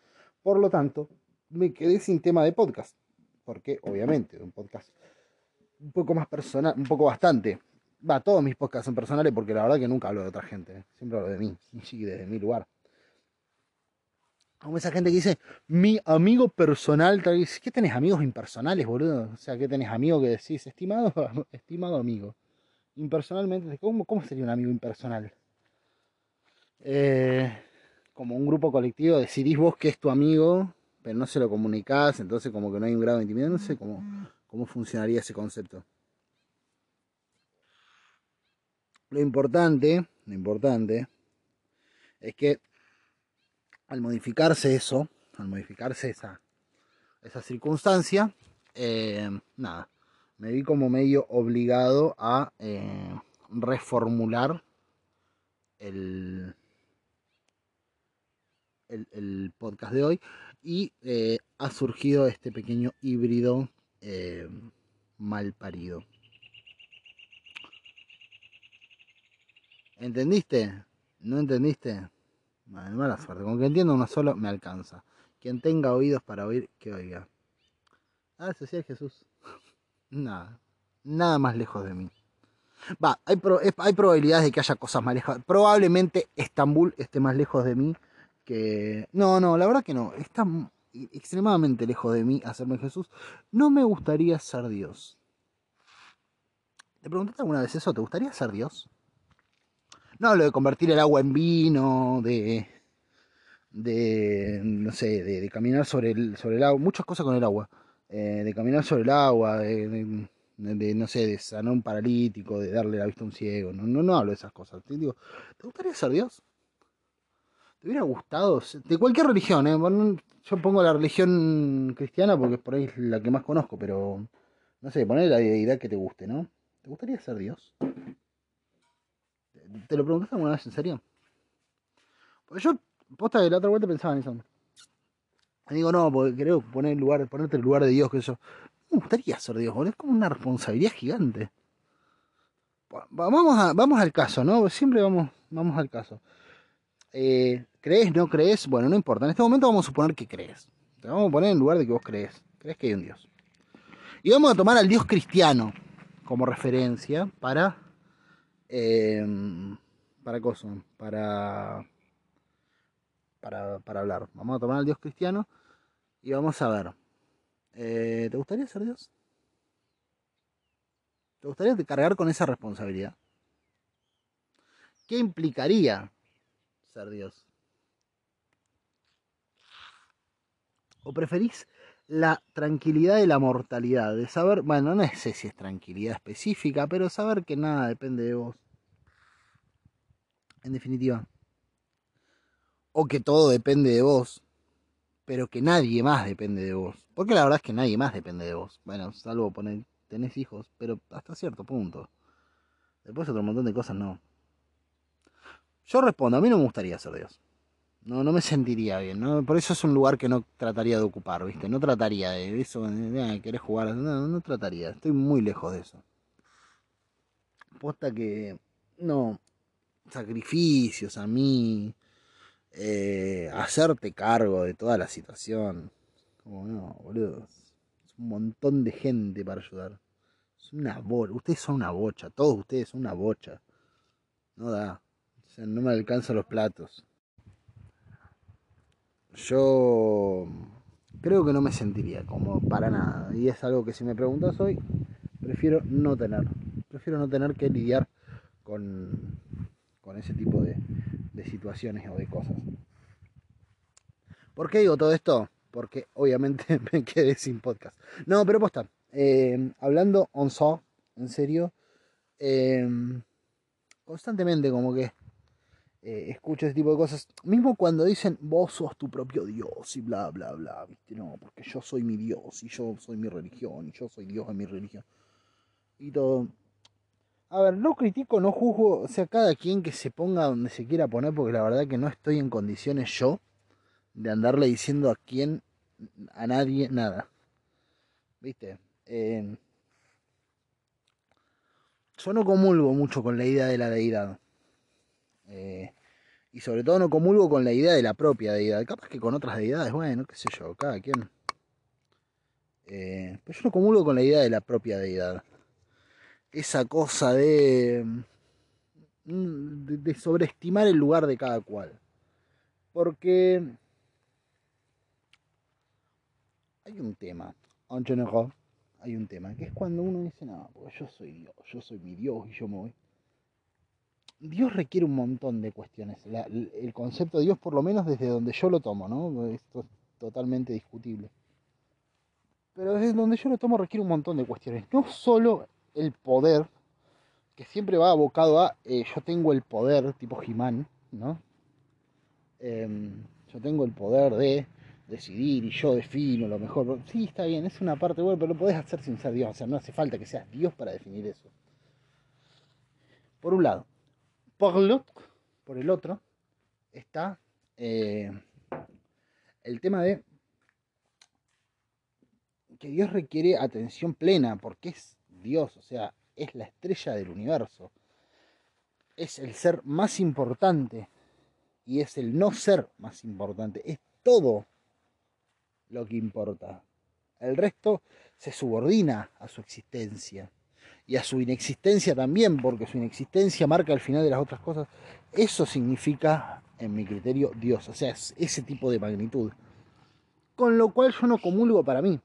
Por lo tanto, me quedé sin tema de podcast, porque obviamente un podcast un poco más personal, un poco bastante Va, todos mis podcasts son personales porque la verdad que nunca hablo de otra gente. Siempre hablo de mí, sí, desde mi lugar. Como esa gente que dice, mi amigo personal, ¿qué tenés amigos impersonales, boludo? O sea, ¿qué tenés amigo que decís, estimado, estimado amigo? Impersonalmente, ¿cómo, cómo sería un amigo impersonal? Eh, como un grupo colectivo, decidís vos que es tu amigo, pero no se lo comunicás, entonces como que no hay un grado de intimidad, no sé cómo, cómo funcionaría ese concepto. Lo importante, lo importante es que al modificarse eso, al modificarse esa, esa circunstancia, eh, nada, me vi como medio obligado a eh, reformular el, el, podcast de hoy y eh, ha surgido este pequeño híbrido mal parido. ¿Entendiste? ¿No entendiste? mala suerte. Con que entienda uno solo me alcanza. Quien tenga oídos para oír, que oiga. Ah, eso sí es Jesús. Nada. Nada más lejos de mí. Va, hay, hay probabilidades de que haya cosas más lejos. Probablemente Estambul esté más lejos de mí que... No, no, la verdad que no. Está extremadamente lejos de mí hacerme Jesús. No me gustaría ser Dios. ¿Te preguntaste alguna vez eso? ¿Te gustaría ser Dios? No, lo de convertir el agua en vino, de, de no sé, de, caminar sobre el, sobre el agua, muchas cosas con el agua, eh, de caminar sobre el agua, de, no sé, de sanar un paralítico, de darle la vista a un ciego, no, no, hablo de esas cosas. Te digo, ¿te gustaría ser Dios? ¿Te hubiera gustado? De cualquier religión, ¿eh? yo pongo la religión cristiana porque es por ahí la que más conozco, pero no sé, poner la deidad que te guste, ¿no? ¿Te gustaría ser Dios? ¿Te lo preguntaste alguna vez en serio? Pues yo, posta de la otra vuelta pensaba en eso. Me digo, no, porque creo poner lugar, ponerte el lugar de Dios, que eso. Me gustaría ser Dios, Es como una responsabilidad gigante. Vamos, vamos al caso, ¿no? Siempre vamos, vamos al caso. Eh, ¿Crees, no crees? Bueno, no importa. En este momento vamos a suponer que crees. Te vamos a poner en lugar de que vos crees. Crees que hay un Dios. Y vamos a tomar al Dios cristiano como referencia para Em, para para, para, para hablar. Vamos a tomar al Dios cristiano y vamos a ver. Eh, ¿Te gustaría ser Dios? ¿Te gustaría cargar con esa responsabilidad? ¿Qué implicaría ser Dios? ¿O preferís la tranquilidad de la mortalidad? De saber, bueno, no sé si es tranquilidad específica, pero saber que nada depende de vos. En definitiva. O que todo depende de vos, pero que nadie más depende de vos. Porque la verdad es que nadie más depende de vos. Bueno, salvo poner, tenés hijos, pero hasta cierto punto. Después otro montón de cosas no. Yo respondo, a mí no me gustaría ser Dios. No, no me sentiría bien, ¿no? Por eso es un lugar que no trataría de ocupar, ¿viste? No trataría de eso, de, querés jugar, no, no trataría, estoy muy lejos de eso. Posta que, no, sacrificios a mí, eh, hacerte cargo de toda la situación. Como no, boludo, es un montón de gente para ayudar. Es una bocha, ustedes son una bocha, todos ustedes son una bocha. No da, o sea, no me alcanzan los platos. Yo creo que no me sentiría como para nada. Y es algo que si me preguntas hoy, prefiero no tener. Prefiero no tener que lidiar con, con ese tipo de, de situaciones o de cosas. ¿Por qué digo todo esto? Porque obviamente me quedé sin podcast. No, pero posta. Eh, hablando on so, en serio. Eh, constantemente como que eh, escucho ese tipo de cosas. Mismo cuando dicen vos sos tu propio Dios y bla, bla, bla, ¿viste? No, porque yo soy mi Dios y yo soy mi religión y yo soy Dios en mi religión. Y todo. A ver, no critico, no juzgo, o sea, cada quien que se ponga donde se quiera poner, porque la verdad que no estoy en condiciones yo de andarle diciendo a quién, a nadie, nada. ¿Viste? Eh, yo no comulgo mucho con la idea de la deidad. Eh, y sobre todo no comulgo con la idea de la propia deidad. Capaz que con otras deidades, bueno, qué sé yo, cada quien. Eh, pero yo no comulgo con la idea de la propia deidad. Esa cosa de, mm, de, sobreestimar el lugar de cada cual. Porque hay un tema, hay un tema, que es cuando uno dice, no, porque yo soy Dios, yo soy mi Dios y yo me voy. Dios requiere un montón de cuestiones. el concepto de Dios, por lo menos desde donde yo lo tomo, ¿no? Esto es totalmente discutible. Pero desde donde yo lo tomo requiere un montón de cuestiones. No solo el poder, que siempre va abocado a eh, yo tengo el poder, tipo Jimán, ¿no? Em, yo tengo el poder de decidir y yo defino lo mejor. Sí, está bien, es una parte buena, pero lo podés hacer sin ser Dios. O sea, no hace falta que seas Dios para definir eso. Por un lado. Por, el otro, está eh, el tema de que Dios requiere atención plena, porque es Dios, o sea, es la estrella del universo. Es el ser más importante y es el no ser más importante. Es todo lo que importa. El resto se subordina a su existencia y a su inexistencia también, porque su inexistencia marca el final de las otras cosas, eso significa, en mi criterio, Dios, o sea, es ese tipo de magnitud. Con lo cual yo no comulgo para mí.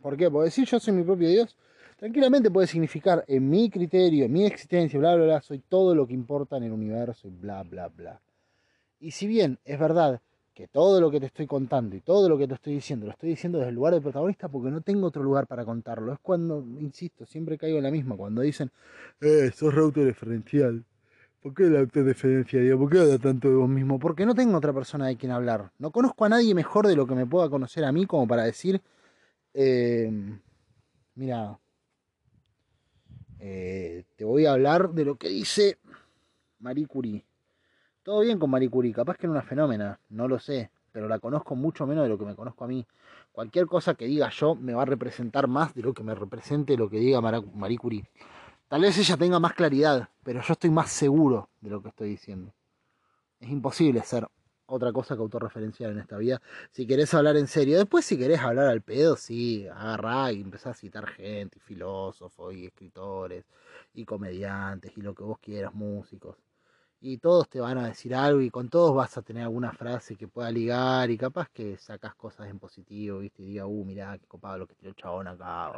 ¿Por qué? Porque decir yo soy mi propio Dios, tranquilamente puede significar, en mi criterio, en mi existencia, bla, bla, bla, soy todo lo que importa en el universo y bla, bla, bla. Y si bien es verdad que todo lo que te estoy contando y todo lo que te estoy diciendo lo estoy diciendo desde el lugar de protagonista porque no tengo otro lugar para contarlo. Es cuando, insisto, siempre caigo en la misma, cuando dicen, eh, sos referencial ¿Por qué la autoreferencialidad? ¿Por qué habla tanto de vos mismo? Porque no tengo otra persona de quien hablar. No conozco a nadie mejor de lo que me pueda conocer a mí como para decir, eh, mira, eh, te voy a hablar de lo que dice Marie Curie. Todo bien con Marie Curie, capaz que era una fenómena, no lo sé, pero la conozco mucho menos de lo que me conozco a mí. Cualquier cosa que diga yo me va a representar más de lo que me represente lo que diga Marie Curie. Tal vez ella tenga más claridad, pero yo estoy más seguro de lo que estoy diciendo. Es imposible ser otra cosa que autorreferencial en esta vida. Si querés hablar en serio, después si querés hablar al pedo, sí, agarrá y empezá a citar gente, y filósofos, y escritores, y comediantes, y lo que vos quieras, músicos y todos te van a decir algo y con todos vas a tener alguna frase que pueda ligar y capaz que sacas cosas en positivo, ¿viste? Y diga, uh, mirá, qué copado lo que tiró el chabón acá,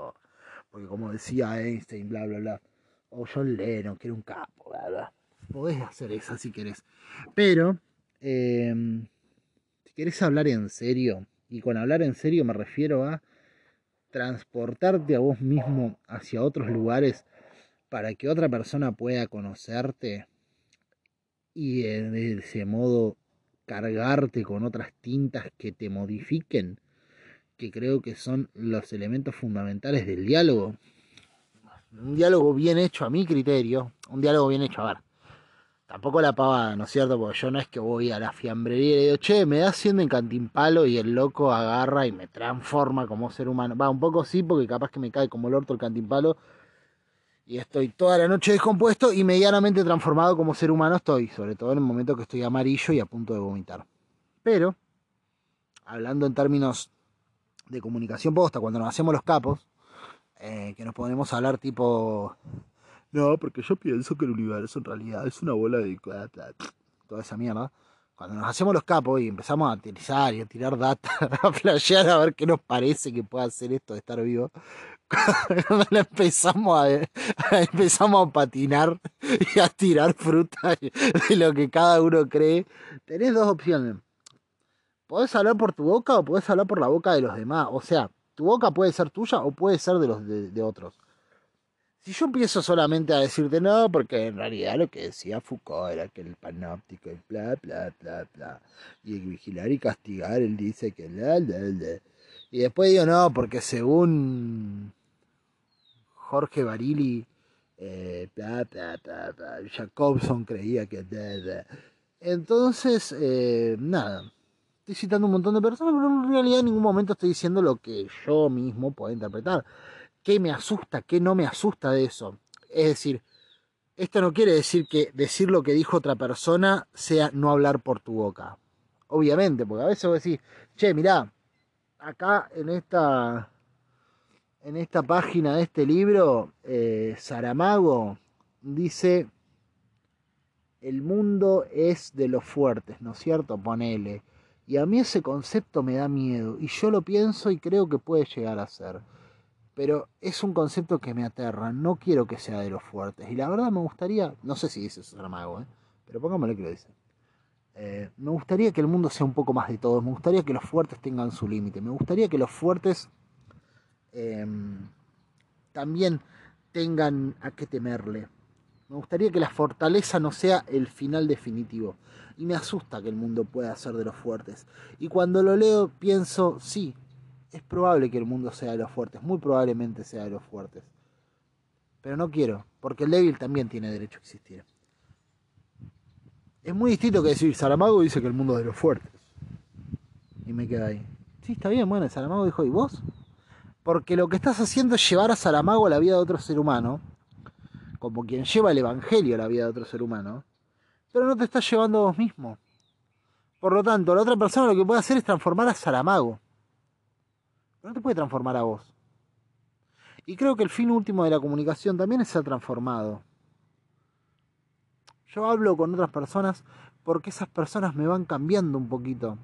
Porque como decía Einstein, bla, bla, bla. O John Lennon, que era un capo, bla, bla. Podés hacer esa si querés. Pero, em, si querés hablar en serio, y con hablar en serio me refiero a transportarte a vos mismo hacia otros lugares para que otra persona pueda conocerte y de ese modo cargarte con otras tintas que te modifiquen, que creo que son los elementos fundamentales del diálogo. Un diálogo bien hecho a mi criterio, un diálogo bien hecho, a ver. Tampoco la pavada, ¿no es cierto? Porque yo no es que voy a la fiambrería y le digo, che, me da haciendo en cantimpalo y el loco agarra y me transforma como ser humano. Va, un poco sí, porque capaz que me cae como el orto el cantimpalo y estoy toda la noche descompuesto y medianamente transformado como ser humano estoy, sobre todo en el momento que estoy amarillo y a punto de vomitar. Pero, hablando en términos de comunicación posta, cuando nos hacemos los capos, eh, que nos ponemos a hablar tipo, no, porque yo pienso que el universo en realidad es una bola de... toda esa mierda. Cuando nos hacemos los capos y empezamos a utilizar y a tirar data, a flashear a ver qué nos parece que puede hacer esto de estar vivo, cuando empezamos a, empezamos a patinar y a tirar fruta de lo que cada uno cree, tenés dos opciones. Podés hablar por tu boca o podés hablar por la boca de los demás. O sea, tu boca puede ser tuya o puede ser de los de, otros. Si yo empiezo solamente a decirte no, porque en realidad lo que decía Foucault era que el panóptico y bla, bla, bla, bla, y vigilar y castigar, él dice que la, la, la. Y después digo no, porque según Jorge Barili, eh, Jacobson creía que... Entonces, eh, nada, estoy citando un montón de personas, pero en realidad en ningún momento estoy diciendo lo que yo mismo puedo interpretar. ¿Qué me asusta? ¿Qué no me asusta de eso? Es decir, esto no quiere decir que decir lo que dijo otra persona sea no hablar por tu boca. Obviamente, porque a veces vos decís, che, mirá, acá en esta en esta página de este libro, eh, Saramago dice, el mundo es de los fuertes, ¿no es cierto? Ponele. Y a mí ese concepto me da miedo, y yo lo pienso y creo que puede llegar a ser. Pero es un concepto que me aterra, no quiero que sea de los fuertes. Y la verdad me gustaría, no sé si dice Saramago, ¿eh? pero pongámosle que lo dice. Eh, me gustaría que el mundo sea un poco más de todos, me gustaría que los fuertes tengan su límite, me gustaría que los fuertes Em, también tengan a qué temerle. Me gustaría que la fortaleza no sea el final definitivo. Y me asusta que el mundo pueda ser de los fuertes. Y cuando lo leo pienso, sí, es probable que el mundo sea de los fuertes, muy probablemente sea de los fuertes. Pero no quiero, porque el débil también tiene derecho a existir. Es muy distinto que decir, Saramago dice que el mundo es de los fuertes. Y me queda ahí. Sí, está bien, bueno, Saramago dijo, ¿y vos? Porque lo que estás haciendo es llevar a Saramago a la vida de otro ser humano, como quien lleva el Evangelio a la vida de otro ser humano, pero no te estás llevando a vos mismo. Por lo tanto, la otra persona lo que puede hacer es transformar a Saramago. Pero no te puede transformar a vos. Y creo que el fin último de la comunicación también es ser transformado. Yo hablo con otras personas porque esas personas me van cambiando un poquito.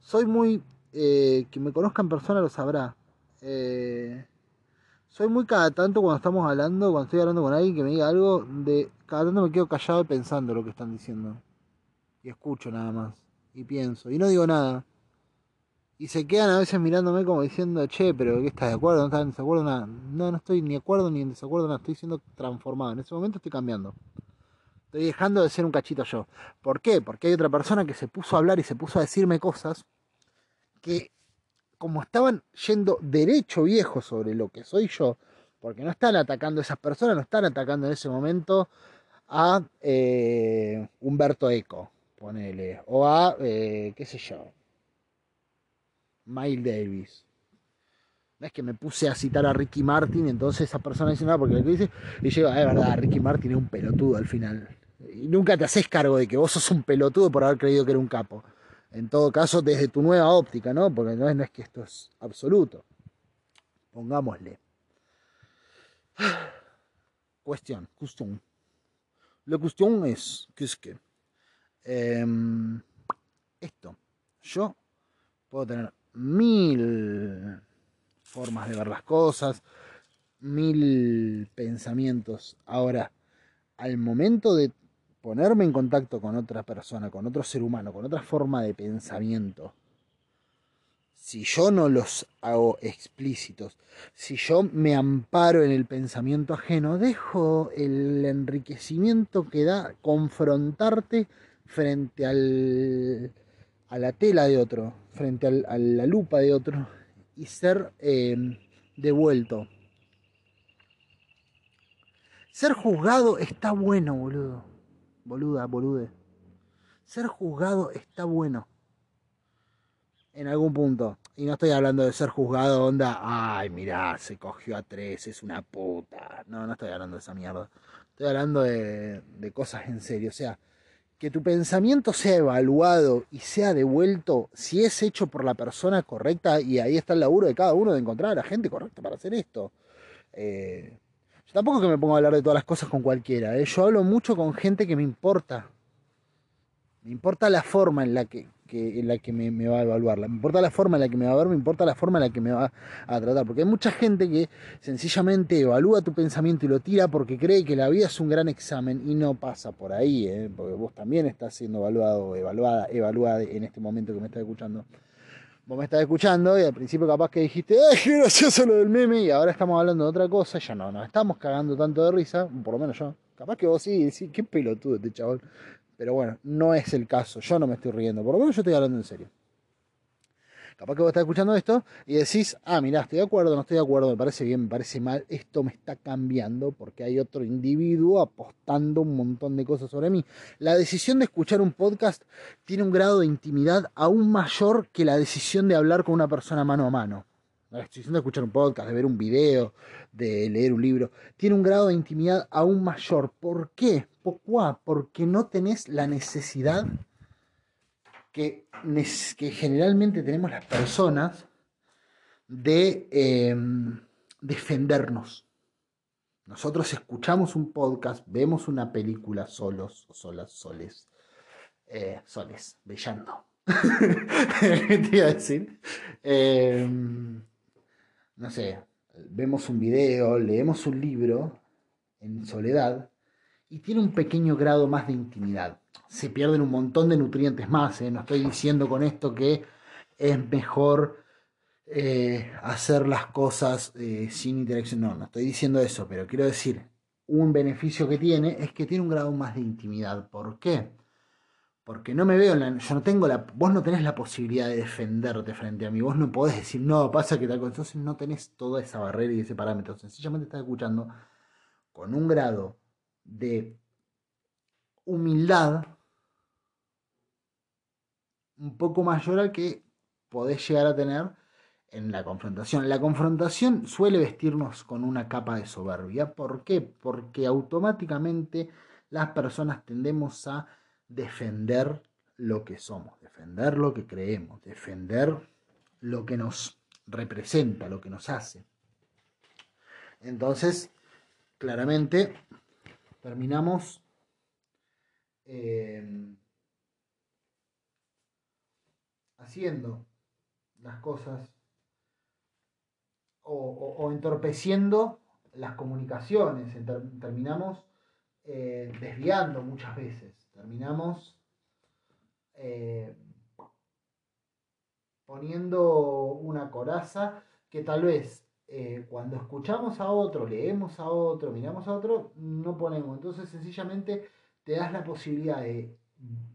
Soy muy... Eh, quien me conozca en persona lo sabrá eh, soy muy cada tanto cuando estamos hablando, cuando estoy hablando con alguien que me diga algo, de cada tanto me quedo callado pensando lo que están diciendo. Y escucho nada más. Y pienso. Y no digo nada. Y se quedan a veces mirándome como diciendo, che, pero ¿qué estás de acuerdo? ¿No estás en desacuerdo? Nada. No, no estoy ni de acuerdo ni en desacuerdo, nada. Estoy siendo transformado. En ese momento estoy cambiando. Estoy dejando de ser un cachito yo. ¿Por qué? Porque hay otra persona que se puso a hablar y se puso a decirme cosas que como estaban yendo derecho viejo sobre lo que soy yo, porque no están atacando a esas personas, no están atacando en ese momento a eh, Humberto Eco, ponele, o a, eh, qué sé yo, Miles Davis. No es que me puse a citar a Ricky Martin, entonces esa persona dice nada porque lo que dice, y digo, ah, es verdad, Ricky Martin es un pelotudo al final. Y nunca te haces cargo de que vos sos un pelotudo por haber creído que era un capo. En todo caso, desde tu nueva óptica, ¿no? Porque no es, no es que esto es absoluto. Pongámosle. Cuestión, cuestión. La cuestión es que es que em, esto, yo puedo tener mil formas de ver las cosas, mil pensamientos. Ahora, al momento de ponerme en contacto con otra persona, con otro ser humano, con otra forma de pensamiento, si yo no los hago explícitos, si yo me amparo en el pensamiento ajeno, dejo el enriquecimiento que da confrontarte frente al, a la tela de otro, frente a la lupa de otro y ser eh, devuelto. Ser juzgado está bueno, boludo. Boluda, bolude. Ser juzgado está bueno en algún punto. Y no estoy hablando de ser juzgado, onda, ay, mirá, se cogió a tres, es una puta. No, no estoy hablando de esa mierda. Estoy hablando de, cosas en serio. O sea, que tu pensamiento sea evaluado y sea devuelto si es hecho por la persona correcta, y ahí está el laburo de cada uno de encontrar a la gente correcta para hacer esto. Eh, yo tampoco que me pongo a hablar de todas las cosas con cualquiera, ¿eh? yo hablo mucho con gente que me importa. Me importa la forma en la que, que, en la que me, va a evaluar, me importa la forma en la que me va a ver, me importa la forma en la que me va a tratar, porque hay mucha gente que sencillamente evalúa tu pensamiento y lo tira porque cree que la vida es un gran examen y no pasa por ahí, ¿eh? porque vos también estás siendo evaluado, evaluada, evaluada en este momento que me estás escuchando. Vos me estás escuchando y al principio capaz que dijiste, ¡ay, qué gracioso lo del meme! Y ahora estamos hablando de otra cosa, ya no, nos estamos cagando tanto de risa, por lo menos yo. Capaz que vos sí, sí, qué pelotudo este chaval. Pero bueno, no es el caso. Yo no me estoy riendo. Por lo menos yo estoy hablando en serio. Capaz que vos estás escuchando esto y decís, ah, mirá, estoy de acuerdo, no estoy de acuerdo, me parece bien, me parece mal, esto me está cambiando porque hay otro individuo apostando un montón de cosas sobre mí. La decisión de escuchar un podcast tiene un grado de intimidad aún mayor que la decisión de hablar con una persona mano a mano. La decisión de escuchar un podcast, de ver un video, de leer un libro, tiene un grado de intimidad aún mayor. ¿Por qué? Porque no tenés la necesidad que, generalmente tenemos las personas de em, defendernos. Nosotros escuchamos un podcast, vemos una película solos, solas, soles, eh, soles, brillando. ¿Qué te iba a decir? Em, no sé, vemos un video, leemos un libro en soledad y tiene un pequeño grado más de intimidad. Se pierden un montón de nutrientes más. ¿eh? No estoy diciendo con esto que es mejor eh, hacer las cosas eh, sin interacción. No, no estoy diciendo eso, pero quiero decir, un beneficio que tiene es que tiene un grado más de intimidad. ¿Por qué? Porque no me veo en la, yo no tengo la, vos no tenés la posibilidad de defenderte frente a mí, vos no podés decir, no, pasa que tal cosa, entonces no tenés toda esa barrera y ese parámetro, sencillamente estás escuchando con un grado de humildad un poco mayor al que podés llegar a tener en la confrontación. La confrontación suele vestirnos con una capa de soberbia. ¿Por qué? Porque automáticamente las personas tendemos a defender lo que somos, defender lo que creemos, defender lo que nos representa, lo que nos hace. Entonces, claramente, terminamos eh, haciendo las cosas o, entorpeciendo las comunicaciones, terminamos eh, desviando muchas veces terminamos eh, poniendo una coraza que tal vez eh, cuando escuchamos a otro, leemos a otro, miramos a otro, no ponemos. Entonces sencillamente te das la posibilidad de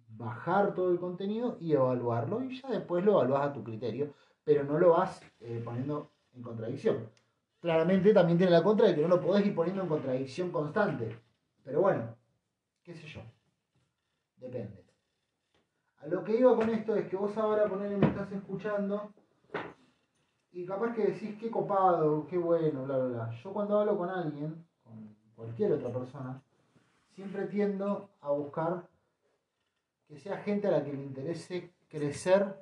bajar todo el contenido y evaluarlo y ya después lo evalúas a tu criterio, pero no lo vas eh, poniendo en contradicción. Claramente también tiene la contra de que no lo podés ir poniendo en contradicción constante. Pero bueno, qué sé yo. Depende. A lo que iba con esto es que vos ahora ponele, me estás escuchando y capaz que decís qué copado, qué bueno, bla, bla, bla. Yo cuando hablo con alguien, con cualquier otra persona, siempre tiendo a buscar que sea gente a la que le interese crecer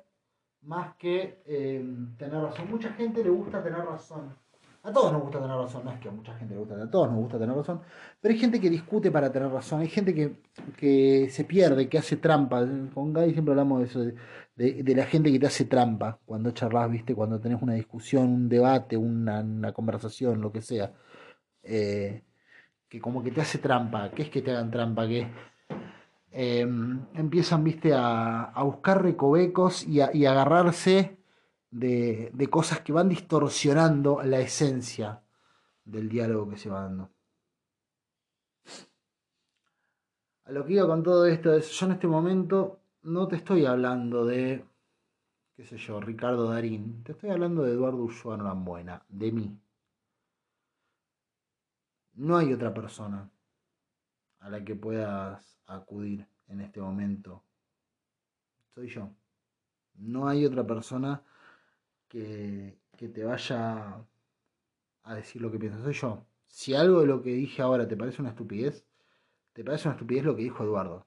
más que eh, tener razón. Mucha gente le gusta tener razón. A todos nos gusta tener razón, no es que a mucha gente le gusta, a todos nos gusta tener razón, pero hay gente que discute para tener razón, hay gente que, se pierde, que hace trampa. Con Gaby siempre hablamos de eso, de, la gente que te hace trampa cuando charlas, viste, cuando tenés una discusión, un debate, una, conversación, lo que sea. eh, que como que te hace trampa. ¿Qué es que te hagan trampa? Que em, empiezan, viste, a, buscar recovecos y, y agarrarse de, de cosas que van distorsionando la esencia del diálogo que se va dando. A lo que iba con todo esto es, yo en este momento no te estoy hablando de, qué sé yo, Ricardo Darín, te estoy hablando de Eduardo Ulloa buena de mí. No hay otra persona a la que puedas acudir en este momento. Soy yo. No hay otra persona que, que te vaya a decir lo que piensas. Soy yo. Si algo de lo que dije ahora te parece una estupidez, te parece una estupidez lo que dijo Eduardo.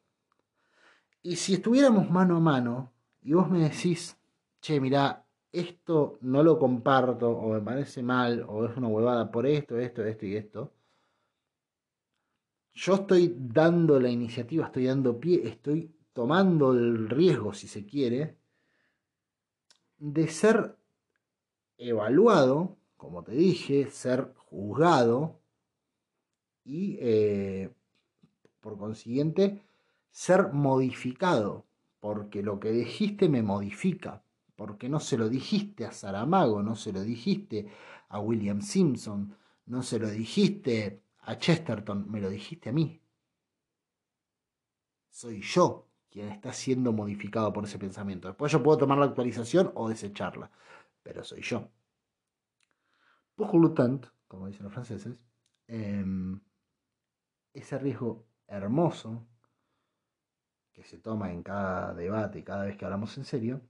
Y si estuviéramos mano a mano y vos me decís, che, mira, esto no lo comparto o me parece mal o es una huevada por esto, esto, esto y esto, yo estoy dando la iniciativa, estoy dando pie, estoy tomando el riesgo, si se quiere, de ser evaluado, como te dije, ser juzgado y eh, por consiguiente, ser modificado, porque lo que dijiste me modifica, porque no se lo dijiste a Saramago, no se lo dijiste a William Simpson, no se lo dijiste a Chesterton, me lo dijiste a mí. Soy yo quien está siendo modificado por ese pensamiento. Después yo puedo tomar la actualización o desecharla, pero soy yo. Pour le tant, como dicen los franceses, em, ese riesgo hermoso que se toma en cada debate, cada vez que hablamos en serio,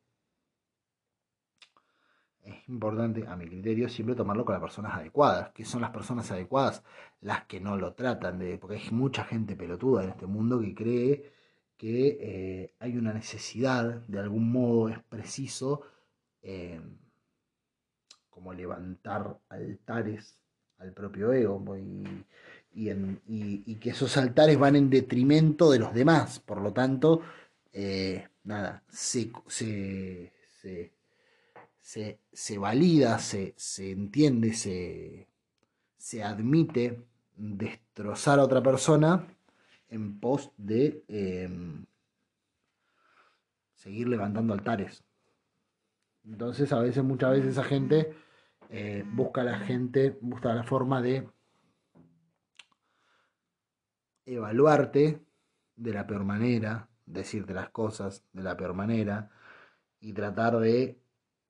es importante, a mi criterio, siempre tomarlo con las personas adecuadas. que son las personas adecuadas? Las que no lo tratan de... Porque hay mucha gente pelotuda en este mundo que cree que eh, hay una necesidad, de algún modo es preciso, eh, como levantar altares al propio ego. Y, y, que esos altares van en detrimento de los demás. Por lo tanto, eh, nada, se, valida, se, entiende, se, se admite destrozar a otra persona en pos de em, seguir levantando altares. Entonces, a veces, muchas veces esa gente eh, busca la gente, busca la forma de evaluarte de la peor manera, decirte las cosas de la peor manera y tratar de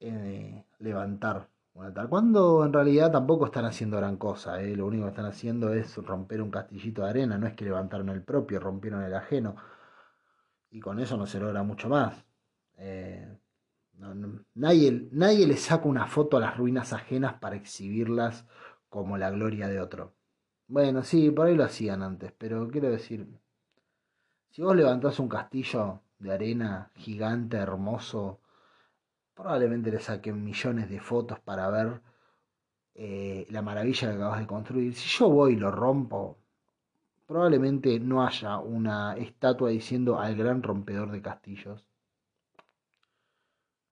eh, levantar un altar. Cuando en realidad tampoco están haciendo gran cosa, ¿eh? lo único que están haciendo es romper un castillito de arena, no es que levantaron el propio, rompieron el ajeno y con eso no se logra mucho más. Eh, nadie, nadie le saca una foto a las ruinas ajenas para exhibirlas como la gloria de otro. Bueno, sí, por ahí lo hacían antes, pero quiero decir, si vos levantás un castillo de arena gigante, hermoso, probablemente le saquen millones de fotos para ver eh, la maravilla que acabas de construir. Si yo voy y lo rompo, probablemente no haya una estatua diciendo al gran rompedor de castillos.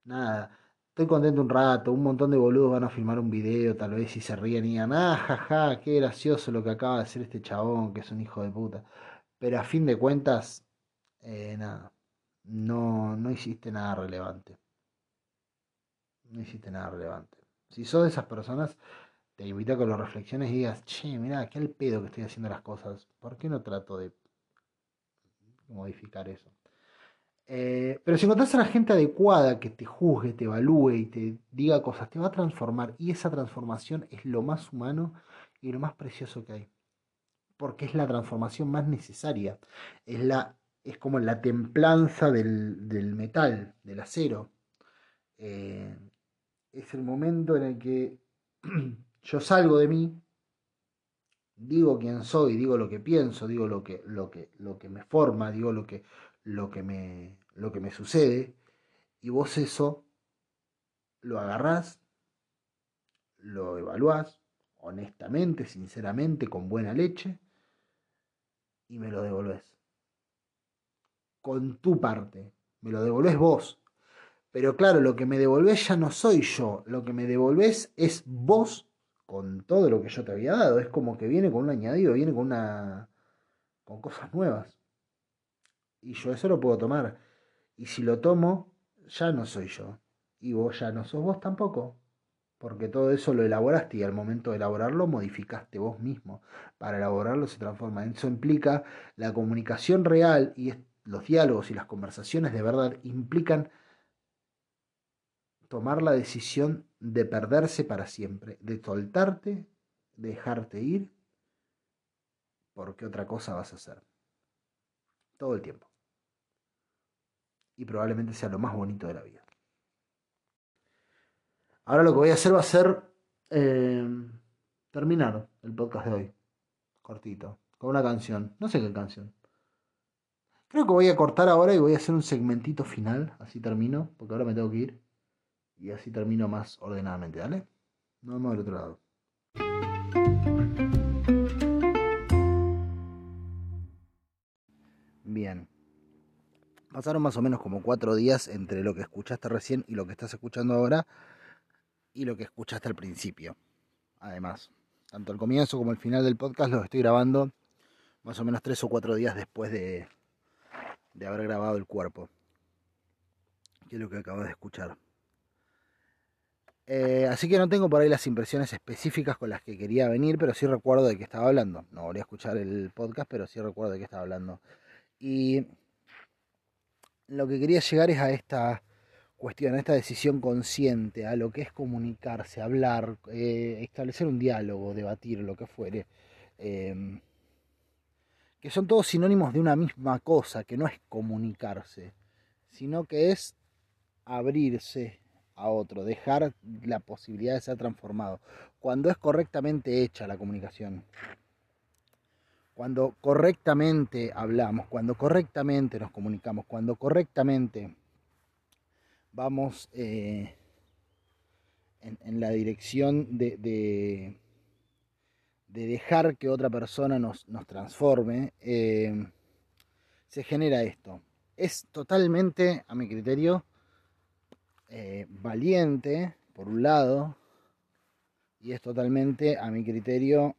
Nada estoy contento un rato, un montón de boludos van a filmar un video tal vez y se ríen y digan, ah, jaja, qué gracioso lo que acaba de hacer este chabón, que es un hijo de puta. Pero a fin de cuentas, eh, nada, no, no hiciste nada relevante. No hiciste nada relevante. Si sos de esas personas, te invito a que lo reflexiones y digas, che, mira, qué el pedo que estoy haciendo las cosas. ¿Por qué no trato de modificar eso? Eh, pero si encontrás a la gente adecuada que te juzgue, te evalúe y te diga cosas, te va a transformar. Y esa transformación es lo más humano y lo más precioso que hay. Porque es la transformación más necesaria. Es, la, es como la templanza del, metal, del acero. Eh, es el momento en el que yo salgo de mí, digo quién soy, digo lo que pienso, digo lo que, lo que, lo que me forma, digo lo que, lo que me, lo que me sucede, y vos eso lo agarrás, lo evaluás honestamente, sinceramente, con buena leche, y me lo devolvés. Con tu parte, me lo devolvés vos. Pero claro, lo que me devolvés ya no soy yo, lo que me devolvés es vos con todo lo que yo te había dado. Es como que viene con un añadido, viene con una. con cosas nuevas. Y yo eso lo puedo tomar. Y si lo tomo, ya no soy yo. Y vos ya no sos vos tampoco. Porque todo eso lo elaboraste y al momento de elaborarlo modificaste vos mismo. Para elaborarlo se transforma. Eso implica la comunicación real y los diálogos y las conversaciones de verdad implican tomar la decisión de perderse para siempre, de soltarte, dejarte ir, porque otra cosa vas a hacer. Todo el tiempo. Y probablemente sea lo más bonito de la vida. Ahora lo que voy a hacer va a ser eh, terminar el podcast de hoy. Cortito. Con una canción. No sé qué canción. Creo que voy a cortar ahora y voy a hacer un segmentito final. Así termino. Porque ahora me tengo que ir. Y así termino más ordenadamente. ¿Dale? Nos vemos del otro lado. Bien. Pasaron más o menos como cuatro días entre lo que escuchaste recién y lo que estás escuchando ahora y lo que escuchaste al principio. Además, tanto el comienzo como el final del podcast los estoy grabando más o menos tres o cuatro días después de, de haber grabado el cuerpo, que es lo que acabo de escuchar. Eh, así que no tengo por ahí las impresiones específicas con las que quería venir, pero sí recuerdo de qué estaba hablando. No volví a escuchar el podcast, pero sí recuerdo de qué estaba hablando. Y lo que quería llegar es a esta cuestión, a esta decisión consciente, a lo que es comunicarse, hablar, eh, establecer un diálogo, debatir, lo que fuere. Em, que son todos sinónimos de una misma cosa, que no es comunicarse, sino que es abrirse a otro, dejar la posibilidad de ser transformado. Cuando es correctamente hecha la comunicación, cuando correctamente hablamos, cuando correctamente nos comunicamos, cuando correctamente vamos eh, en, la dirección de, de, dejar que otra persona nos, transforme, eh, se genera esto. Es totalmente, a mi criterio, eh, valiente, por un lado, y es totalmente, a mi criterio,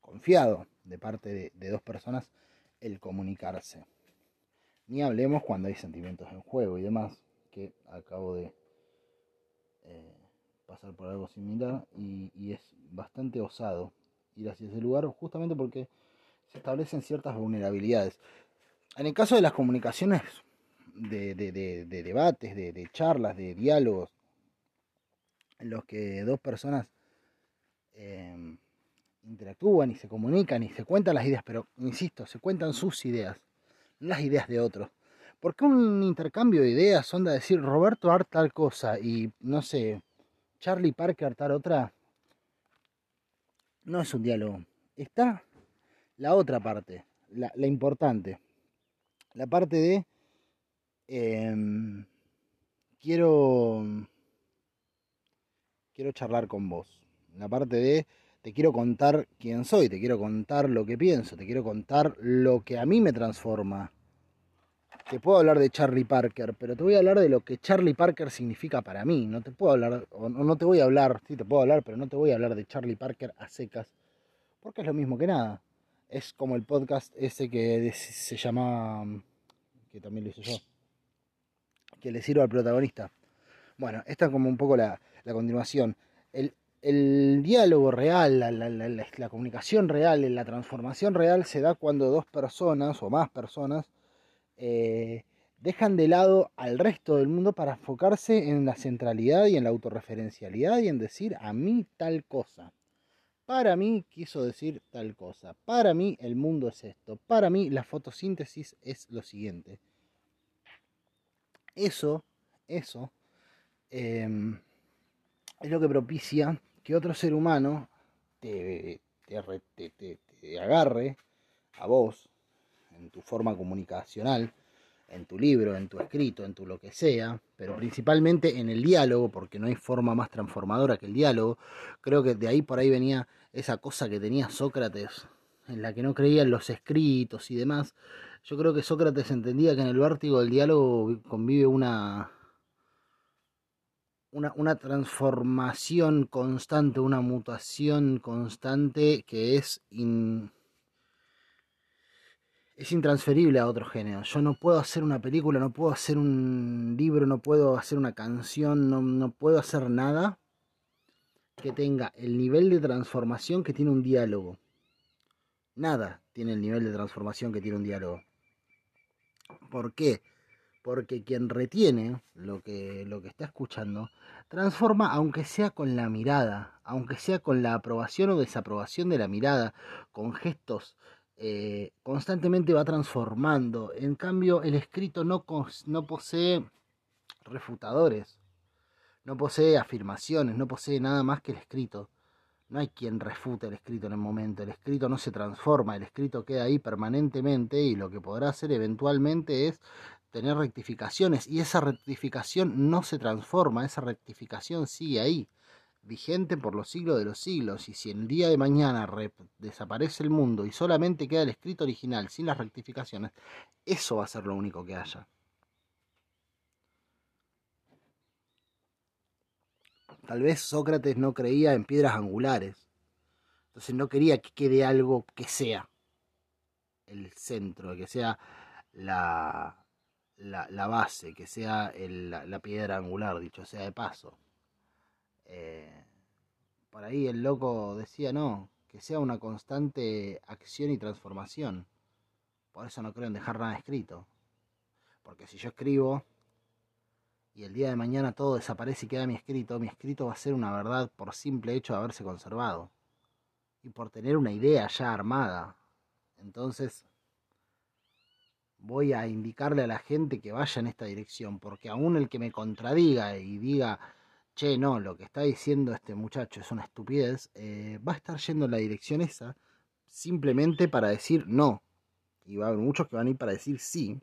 confiado de parte de dos personas el comunicarse. Ni hablemos cuando hay sentimientos en juego y demás, que acabo de eh, pasar por algo similar y, es bastante osado ir hacia ese lugar justamente porque se establecen ciertas vulnerabilidades. En el caso de las comunicaciones, de, debates, de, charlas, de diálogos, en los que dos personas em, interactúan y se comunican y se cuentan las ideas, pero insisto, se cuentan sus ideas las ideas de otros. Porque un intercambio de ideas son de decir Roberto Art tal cosa y no sé, Charlie Parker tal otra, no es un diálogo. Está la otra parte, la, importante. La parte de em, quiero quiero charlar con vos. La parte de te quiero contar quién soy, te quiero contar lo que pienso, te quiero contar lo que a mí me transforma. Te puedo hablar de Charlie Parker, pero te voy a hablar de lo que Charlie Parker significa para mí. No te puedo hablar, o no te voy a hablar, sí te puedo hablar, pero no te voy a hablar de Charlie Parker a secas, porque es lo mismo que nada. Es como el podcast ese que se llama, que también lo hice yo, que le sirva al protagonista. Bueno, esta es como un poco la, continuación. El, el diálogo real, la, comunicación real, la transformación real se da cuando dos personas o más personas eh, dejan de lado al resto del mundo para enfocarse en la centralidad y en la autorreferencialidad y en decir a mí tal cosa. Para mí quiso decir tal cosa. Para mí el mundo es esto. Para mí la fotosíntesis es lo siguiente. Eso, eso, em, es lo que propicia que otro ser humano te, te, agarre a vos en tu forma comunicacional, en tu libro, en tu escrito, en tu lo que sea, pero principalmente en el diálogo, porque no hay forma más transformadora que el diálogo. Creo que de ahí por ahí venía esa cosa que tenía Sócrates, en la que no creía en los escritos y demás. Yo creo que Sócrates entendía que en el vértigo del diálogo convive una una, transformación constante, una mutación constante que es, es intransferible a otro género. Yo no puedo hacer una película, no puedo hacer un libro, no puedo hacer una canción, no, no puedo hacer nada que tenga el nivel de transformación que tiene un diálogo. Nada tiene el nivel de transformación que tiene un diálogo. ¿Por qué? Porque quien retiene lo que, lo que está escuchando, transforma aunque sea con la mirada, aunque sea con la aprobación o desaprobación de la mirada, con gestos, eh, constantemente va transformando. En cambio, el escrito no, no posee refutadores, no posee afirmaciones, no posee nada más que el escrito. No hay quien refute el escrito en el momento, el escrito no se transforma, el escrito queda ahí permanentemente y lo que podrá hacer eventualmente es tener rectificaciones. Y esa rectificación no se transforma, esa rectificación sigue ahí, vigente por los siglos de los siglos. Y si el día de mañana desaparece el mundo y solamente queda el escrito original sin las rectificaciones, eso va a ser lo único que haya. Tal vez Sócrates no creía en piedras angulares. Entonces no quería que quede algo que sea el centro, que sea la, la, base, que sea la, piedra angular, dicho sea de paso. Eh, por ahí el loco decía no, que sea una constante acción y transformación. Por eso no creo en dejar nada escrito. Porque si yo escribo, y el día de mañana todo desaparece y queda mi escrito, mi escrito va a ser una verdad por simple hecho de haberse conservado y por tener una idea ya armada. Entonces voy a indicarle a la gente que vaya en esta dirección, porque aún el que me contradiga y diga, che, no, lo que está diciendo este muchacho es una estupidez, eh, va a estar yendo en la dirección esa simplemente para decir no. Y va a haber muchos que van a ir para decir sí.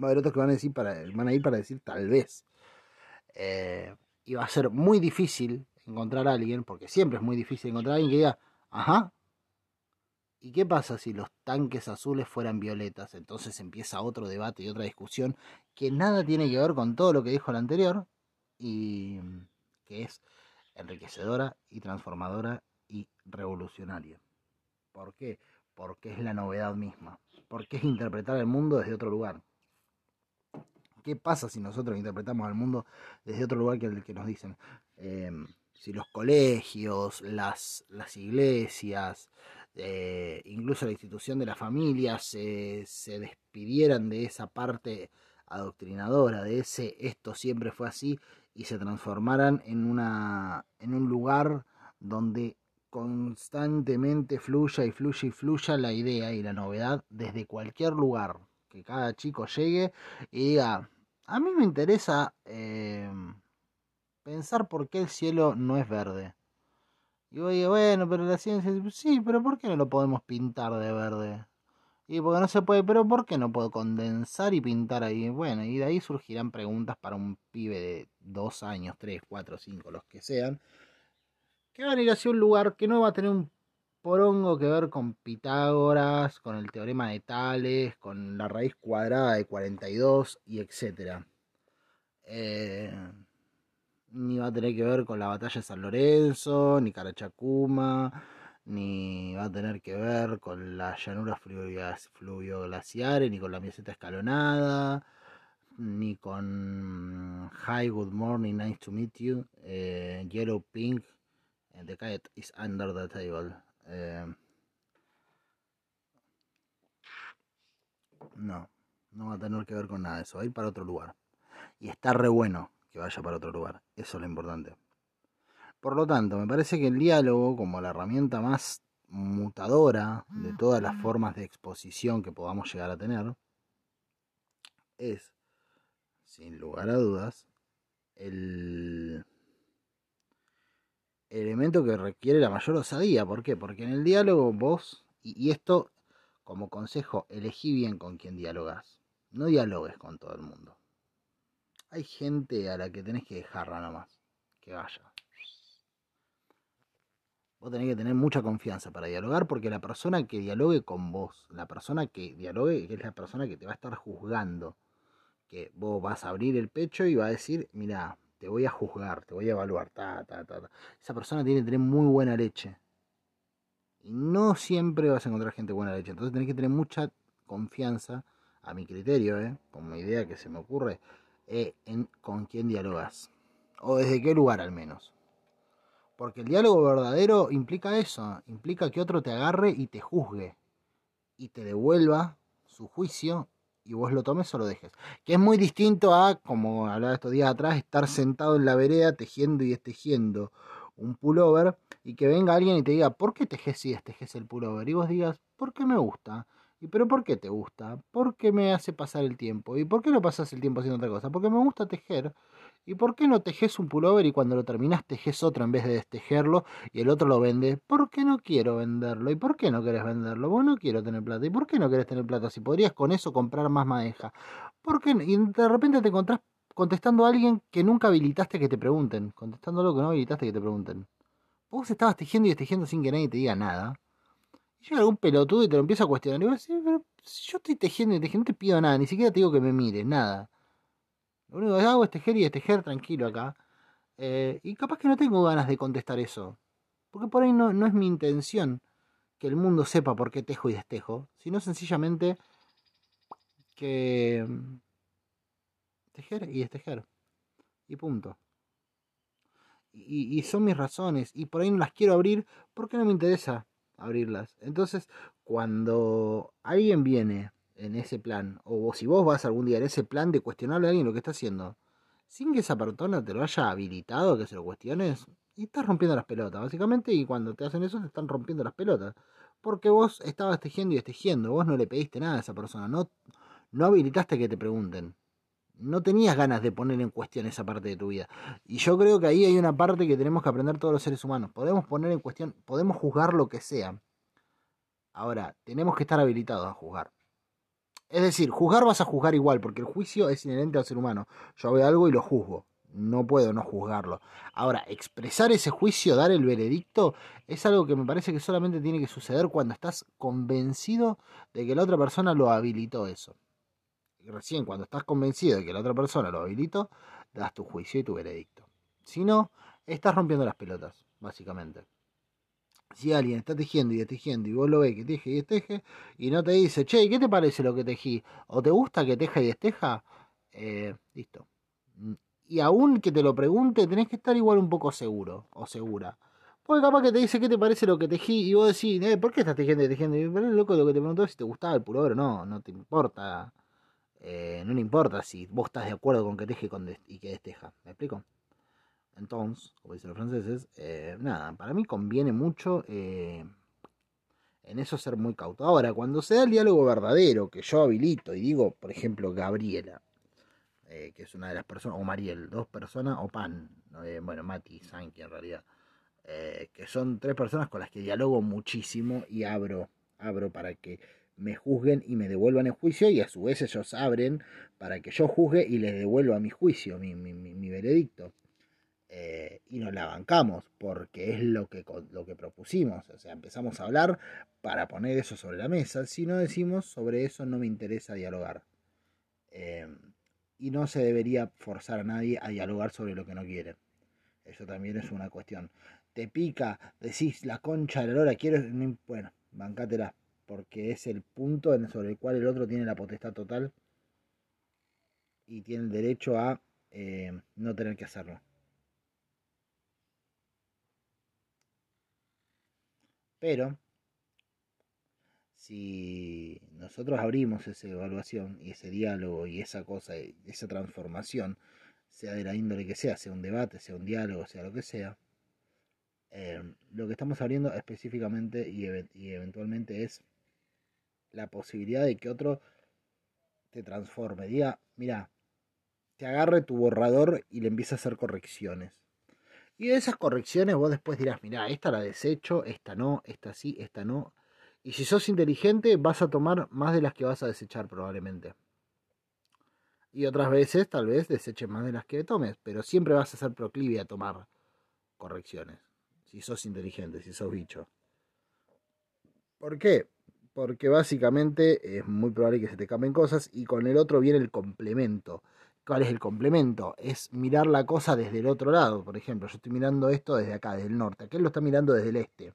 Va a haber otros que van a, decir para, van a ir para decir tal vez. Eh, y va a ser muy difícil encontrar a alguien, porque siempre es muy difícil encontrar a alguien que diga, ajá, ¿y qué pasa si los tanques azules fueran violetas? Entonces empieza otro debate y otra discusión que nada tiene que ver con todo lo que dijo el anterior y que es enriquecedora y transformadora y revolucionaria. ¿Por qué? Porque es la novedad misma, porque es interpretar el mundo desde otro lugar. ¿Qué pasa si nosotros interpretamos al mundo desde otro lugar que el que nos dicen? Em, si los colegios, las, las iglesias, eh, incluso la institución de la familia se, se despidieran de esa parte adoctrinadora, de ese esto siempre fue así, y se transformaran en, una, en un lugar donde constantemente fluya y fluya y fluya la idea y la novedad desde cualquier lugar que cada chico llegue y diga, a mí me interesa em, pensar por qué el cielo no es verde. Y voy, bueno, pero la ciencia, sí, pero ¿por qué no lo podemos pintar de verde? Y porque no se puede, pero ¿por qué no puedo condensar y pintar ahí? Bueno, y de ahí surgirán preguntas para un pibe de dos años, tres, cuatro, cinco, los que sean, que van a ir hacia un lugar que no va a tener un porongo que ver con Pitágoras, con el teorema de Tales, con la raíz cuadrada de 42 y etcétera. Eh, ni va a tener que ver con la batalla de San Lorenzo, ni Carachacuma, ni va a tener que ver con las llanuras fluvioglaciares, ni con la meseta escalonada, ni con Hi, Good Morning, Nice to Meet You, eh, Yellow Pink, The Cat is Under the Table. Eh, no, no va a tener que ver con nada de eso. Va a ir para otro lugar. Y está re bueno que vaya para otro lugar. Eso es lo importante. Por lo tanto, me parece que el diálogo, como la herramienta más mutadora de todas las formas de exposición que podamos llegar a tener, es, sin lugar a dudas, el elemento que requiere la mayor osadía. ¿Por qué? Porque en el diálogo vos, y, esto como consejo, elegí bien con quien dialogas. No dialogues con todo el mundo. Hay gente a la que tenés que dejarla nomás, que vaya. Vos tenés que tener mucha confianza para dialogar porque la persona que dialogue con vos, la persona que dialogue es la persona que te va a estar juzgando. Que vos vas a abrir el pecho y va a decir, mira, te voy a juzgar, te voy a evaluar, ta, ta, ta, ta. Esa persona tiene que tener muy buena leche. Y no siempre vas a encontrar gente buena leche. Entonces tenés que tener mucha confianza, a mi criterio, ¿eh? como idea que se me ocurre, eh, en con quién dialogas. O desde qué lugar al menos. Porque el diálogo verdadero implica eso, implica que otro te agarre y te juzgue. Y te devuelva su juicio y vos lo tomes o lo dejes. Que es muy distinto a, como hablaba estos días atrás, estar sentado en la vereda tejiendo y estejiendo un pullover y que venga alguien y te diga, ¿por qué tejes y estejes el pullover? Y vos digas, porque me gusta. ¿Y pero por qué te gusta? ¿Por qué me hace pasar el tiempo? ¿Y por qué no pasas el tiempo haciendo otra cosa? Porque me gusta tejer. ¿Y por qué no tejes un pullover y cuando lo terminas tejes otro en vez de destejerlo y el otro lo vende? ¿Por qué no quiero venderlo? ¿Y por qué no querés venderlo? Vos no quiero tener plata. ¿Y por qué no querés tener plata? Si podrías con eso comprar más madeja. ¿Por qué? Y de repente te encontrás contestando a alguien que nunca habilitaste que te pregunten. Contestando algo que no habilitaste que te pregunten. Vos estabas tejiendo y tejiendo sin que nadie te diga nada. Y llega algún pelotudo y te lo empieza a cuestionar. Y vos decís, pero si yo estoy tejiendo y tejiendo, no te pido nada. Ni siquiera te digo que me mires, nada. Lo único que hago es tejer y tejer tranquilo acá. Eh, y capaz que no tengo ganas de contestar eso. Porque por ahí no, no es mi intención que el mundo sepa por qué tejo y destejo. Sino sencillamente que mm, tejer y destejer. Y punto. Y, y, son mis razones. Y por ahí no las quiero abrir porque no me interesa abrirlas. Entonces, cuando alguien viene en ese plan, o si vos vas algún día en ese plan de cuestionarle a alguien lo que está haciendo, sin que esa persona te lo haya habilitado, que se lo cuestiones, y estás rompiendo las pelotas, básicamente, y cuando te hacen eso te están rompiendo las pelotas. Porque vos estabas tejiendo y tejiendo, vos no le pediste nada a esa persona, no, no habilitaste que te pregunten. No tenías ganas de poner en cuestión esa parte de tu vida. Y yo creo que ahí hay una parte que tenemos que aprender todos los seres humanos. Podemos poner en cuestión, podemos juzgar lo que sea. Ahora, tenemos que estar habilitados a juzgar. Es decir, juzgar vas a juzgar igual, porque el juicio es inherente al ser humano. Yo veo algo y lo juzgo. No puedo no juzgarlo. Ahora, expresar ese juicio, dar el veredicto, es algo que me parece que solamente tiene que suceder cuando estás convencido de que la otra persona lo habilitó eso. Y recién cuando estás convencido de que la otra persona lo habilitó, das tu juicio y tu veredicto. Si no, estás rompiendo las pelotas, básicamente si alguien está tejiendo y tejiendo y vos lo ves que teje y teje y no te dice, che, ¿qué te parece lo que tejí? ¿O te gusta que teja y desteja? Eh, listo. Y aún que te lo pregunte, tenés que estar igual un poco seguro o segura. Porque capaz que te dice, ¿qué te parece lo que tejí? Y vos decís, eh, ¿por qué estás tejiendo y tejiendo? Y pero loco lo que te preguntó es si te gustaba el pullover o no, no te importa. Eh, no le importa si vos estás de acuerdo con que teje y que desteja. ¿Me explico? Entonces, como dicen los franceses, eh, nada, para mí conviene mucho eh, en eso ser muy cauto. Ahora, cuando se da el diálogo verdadero, que yo habilito y digo, por ejemplo, Gabriela, eh, que es una de las personas, o Mariel, dos personas, o Pan, bueno, Mati y Sanki en realidad, que son tres personas con las que dialogo muchísimo y abro, abro para que me juzguen y me devuelvan el juicio y a su vez ellos abren para que yo juzgue y les devuelva mi juicio, mi, mi, mi veredicto. Eh, y nos la bancamos porque es lo que, lo que propusimos. O sea, empezamos a hablar para poner eso sobre la mesa. Si no decimos sobre eso no me interesa dialogar. Eh, y no se debería forzar a nadie a dialogar sobre lo que no quiere. Eso también es una cuestión. Te pica, decís la concha de la lora, quiero... Bueno, bancátela. Porque es el punto sobre el cual el otro tiene la potestad total y tiene el derecho a eh, no tener que hacerlo. Pero si nosotros abrimos esa evaluación y ese diálogo y esa cosa, esa transformación, sea de la índole que sea, sea un debate, sea un diálogo, sea lo que sea, eh, lo que estamos abriendo específicamente y, y eventualmente es la posibilidad de que otro te transforme, diga, mira, te agarre tu borrador y le empiece a hacer correcciones. Y de esas correcciones vos después dirás, mira, esta la desecho, esta no, esta sí, esta no. Y si sos inteligente vas a tomar más de las que vas a desechar probablemente. Y otras veces tal vez deseches más de las que tomes, pero siempre vas a ser proclive a tomar correcciones. Si sos inteligente, si sos bicho. ¿Por qué? Porque básicamente es muy probable que se te cambien cosas y con el otro viene el complemento ¿Cuál es el complemento? Es mirar la cosa desde el otro lado. Por ejemplo, yo estoy mirando esto desde acá, desde el norte. Aquel lo está mirando desde el este.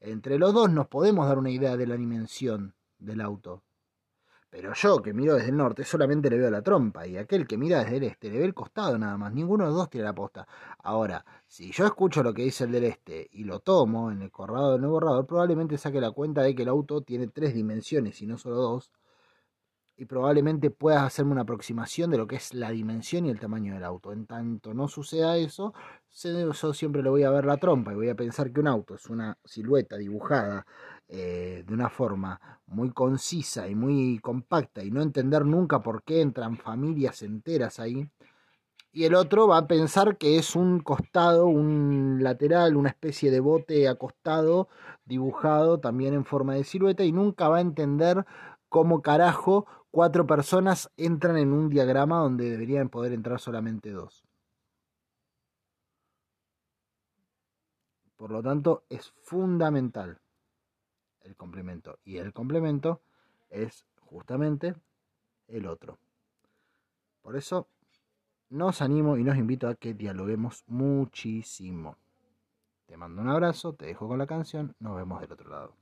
Entre los dos nos podemos dar una idea de la dimensión del auto. Pero yo que miro desde el norte solamente le veo la trompa y aquel que mira desde el este le ve el costado nada más. Ninguno de los dos tiene la posta. Ahora, si yo escucho lo que dice el del este y lo tomo en el corrado del borrador, probablemente saque la cuenta de que el auto tiene tres dimensiones y no solo dos. Y probablemente puedas hacerme una aproximación de lo que es la dimensión y el tamaño del auto. En tanto no suceda eso, yo siempre le voy a ver la trompa y voy a pensar que un auto es una silueta dibujada eh, de una forma muy concisa y muy compacta y no entender nunca por qué entran familias enteras ahí. Y el otro va a pensar que es un costado, un lateral, una especie de bote acostado, dibujado también en forma de silueta y nunca va a entender cómo carajo cuatro personas entran en un diagrama donde deberían poder entrar solamente dos. Por lo tanto, es fundamental el complemento. Y el complemento es justamente el otro. Por eso nos animo y nos invito a que dialoguemos muchísimo. Te mando un abrazo, te dejo con la canción, nos vemos del otro lado.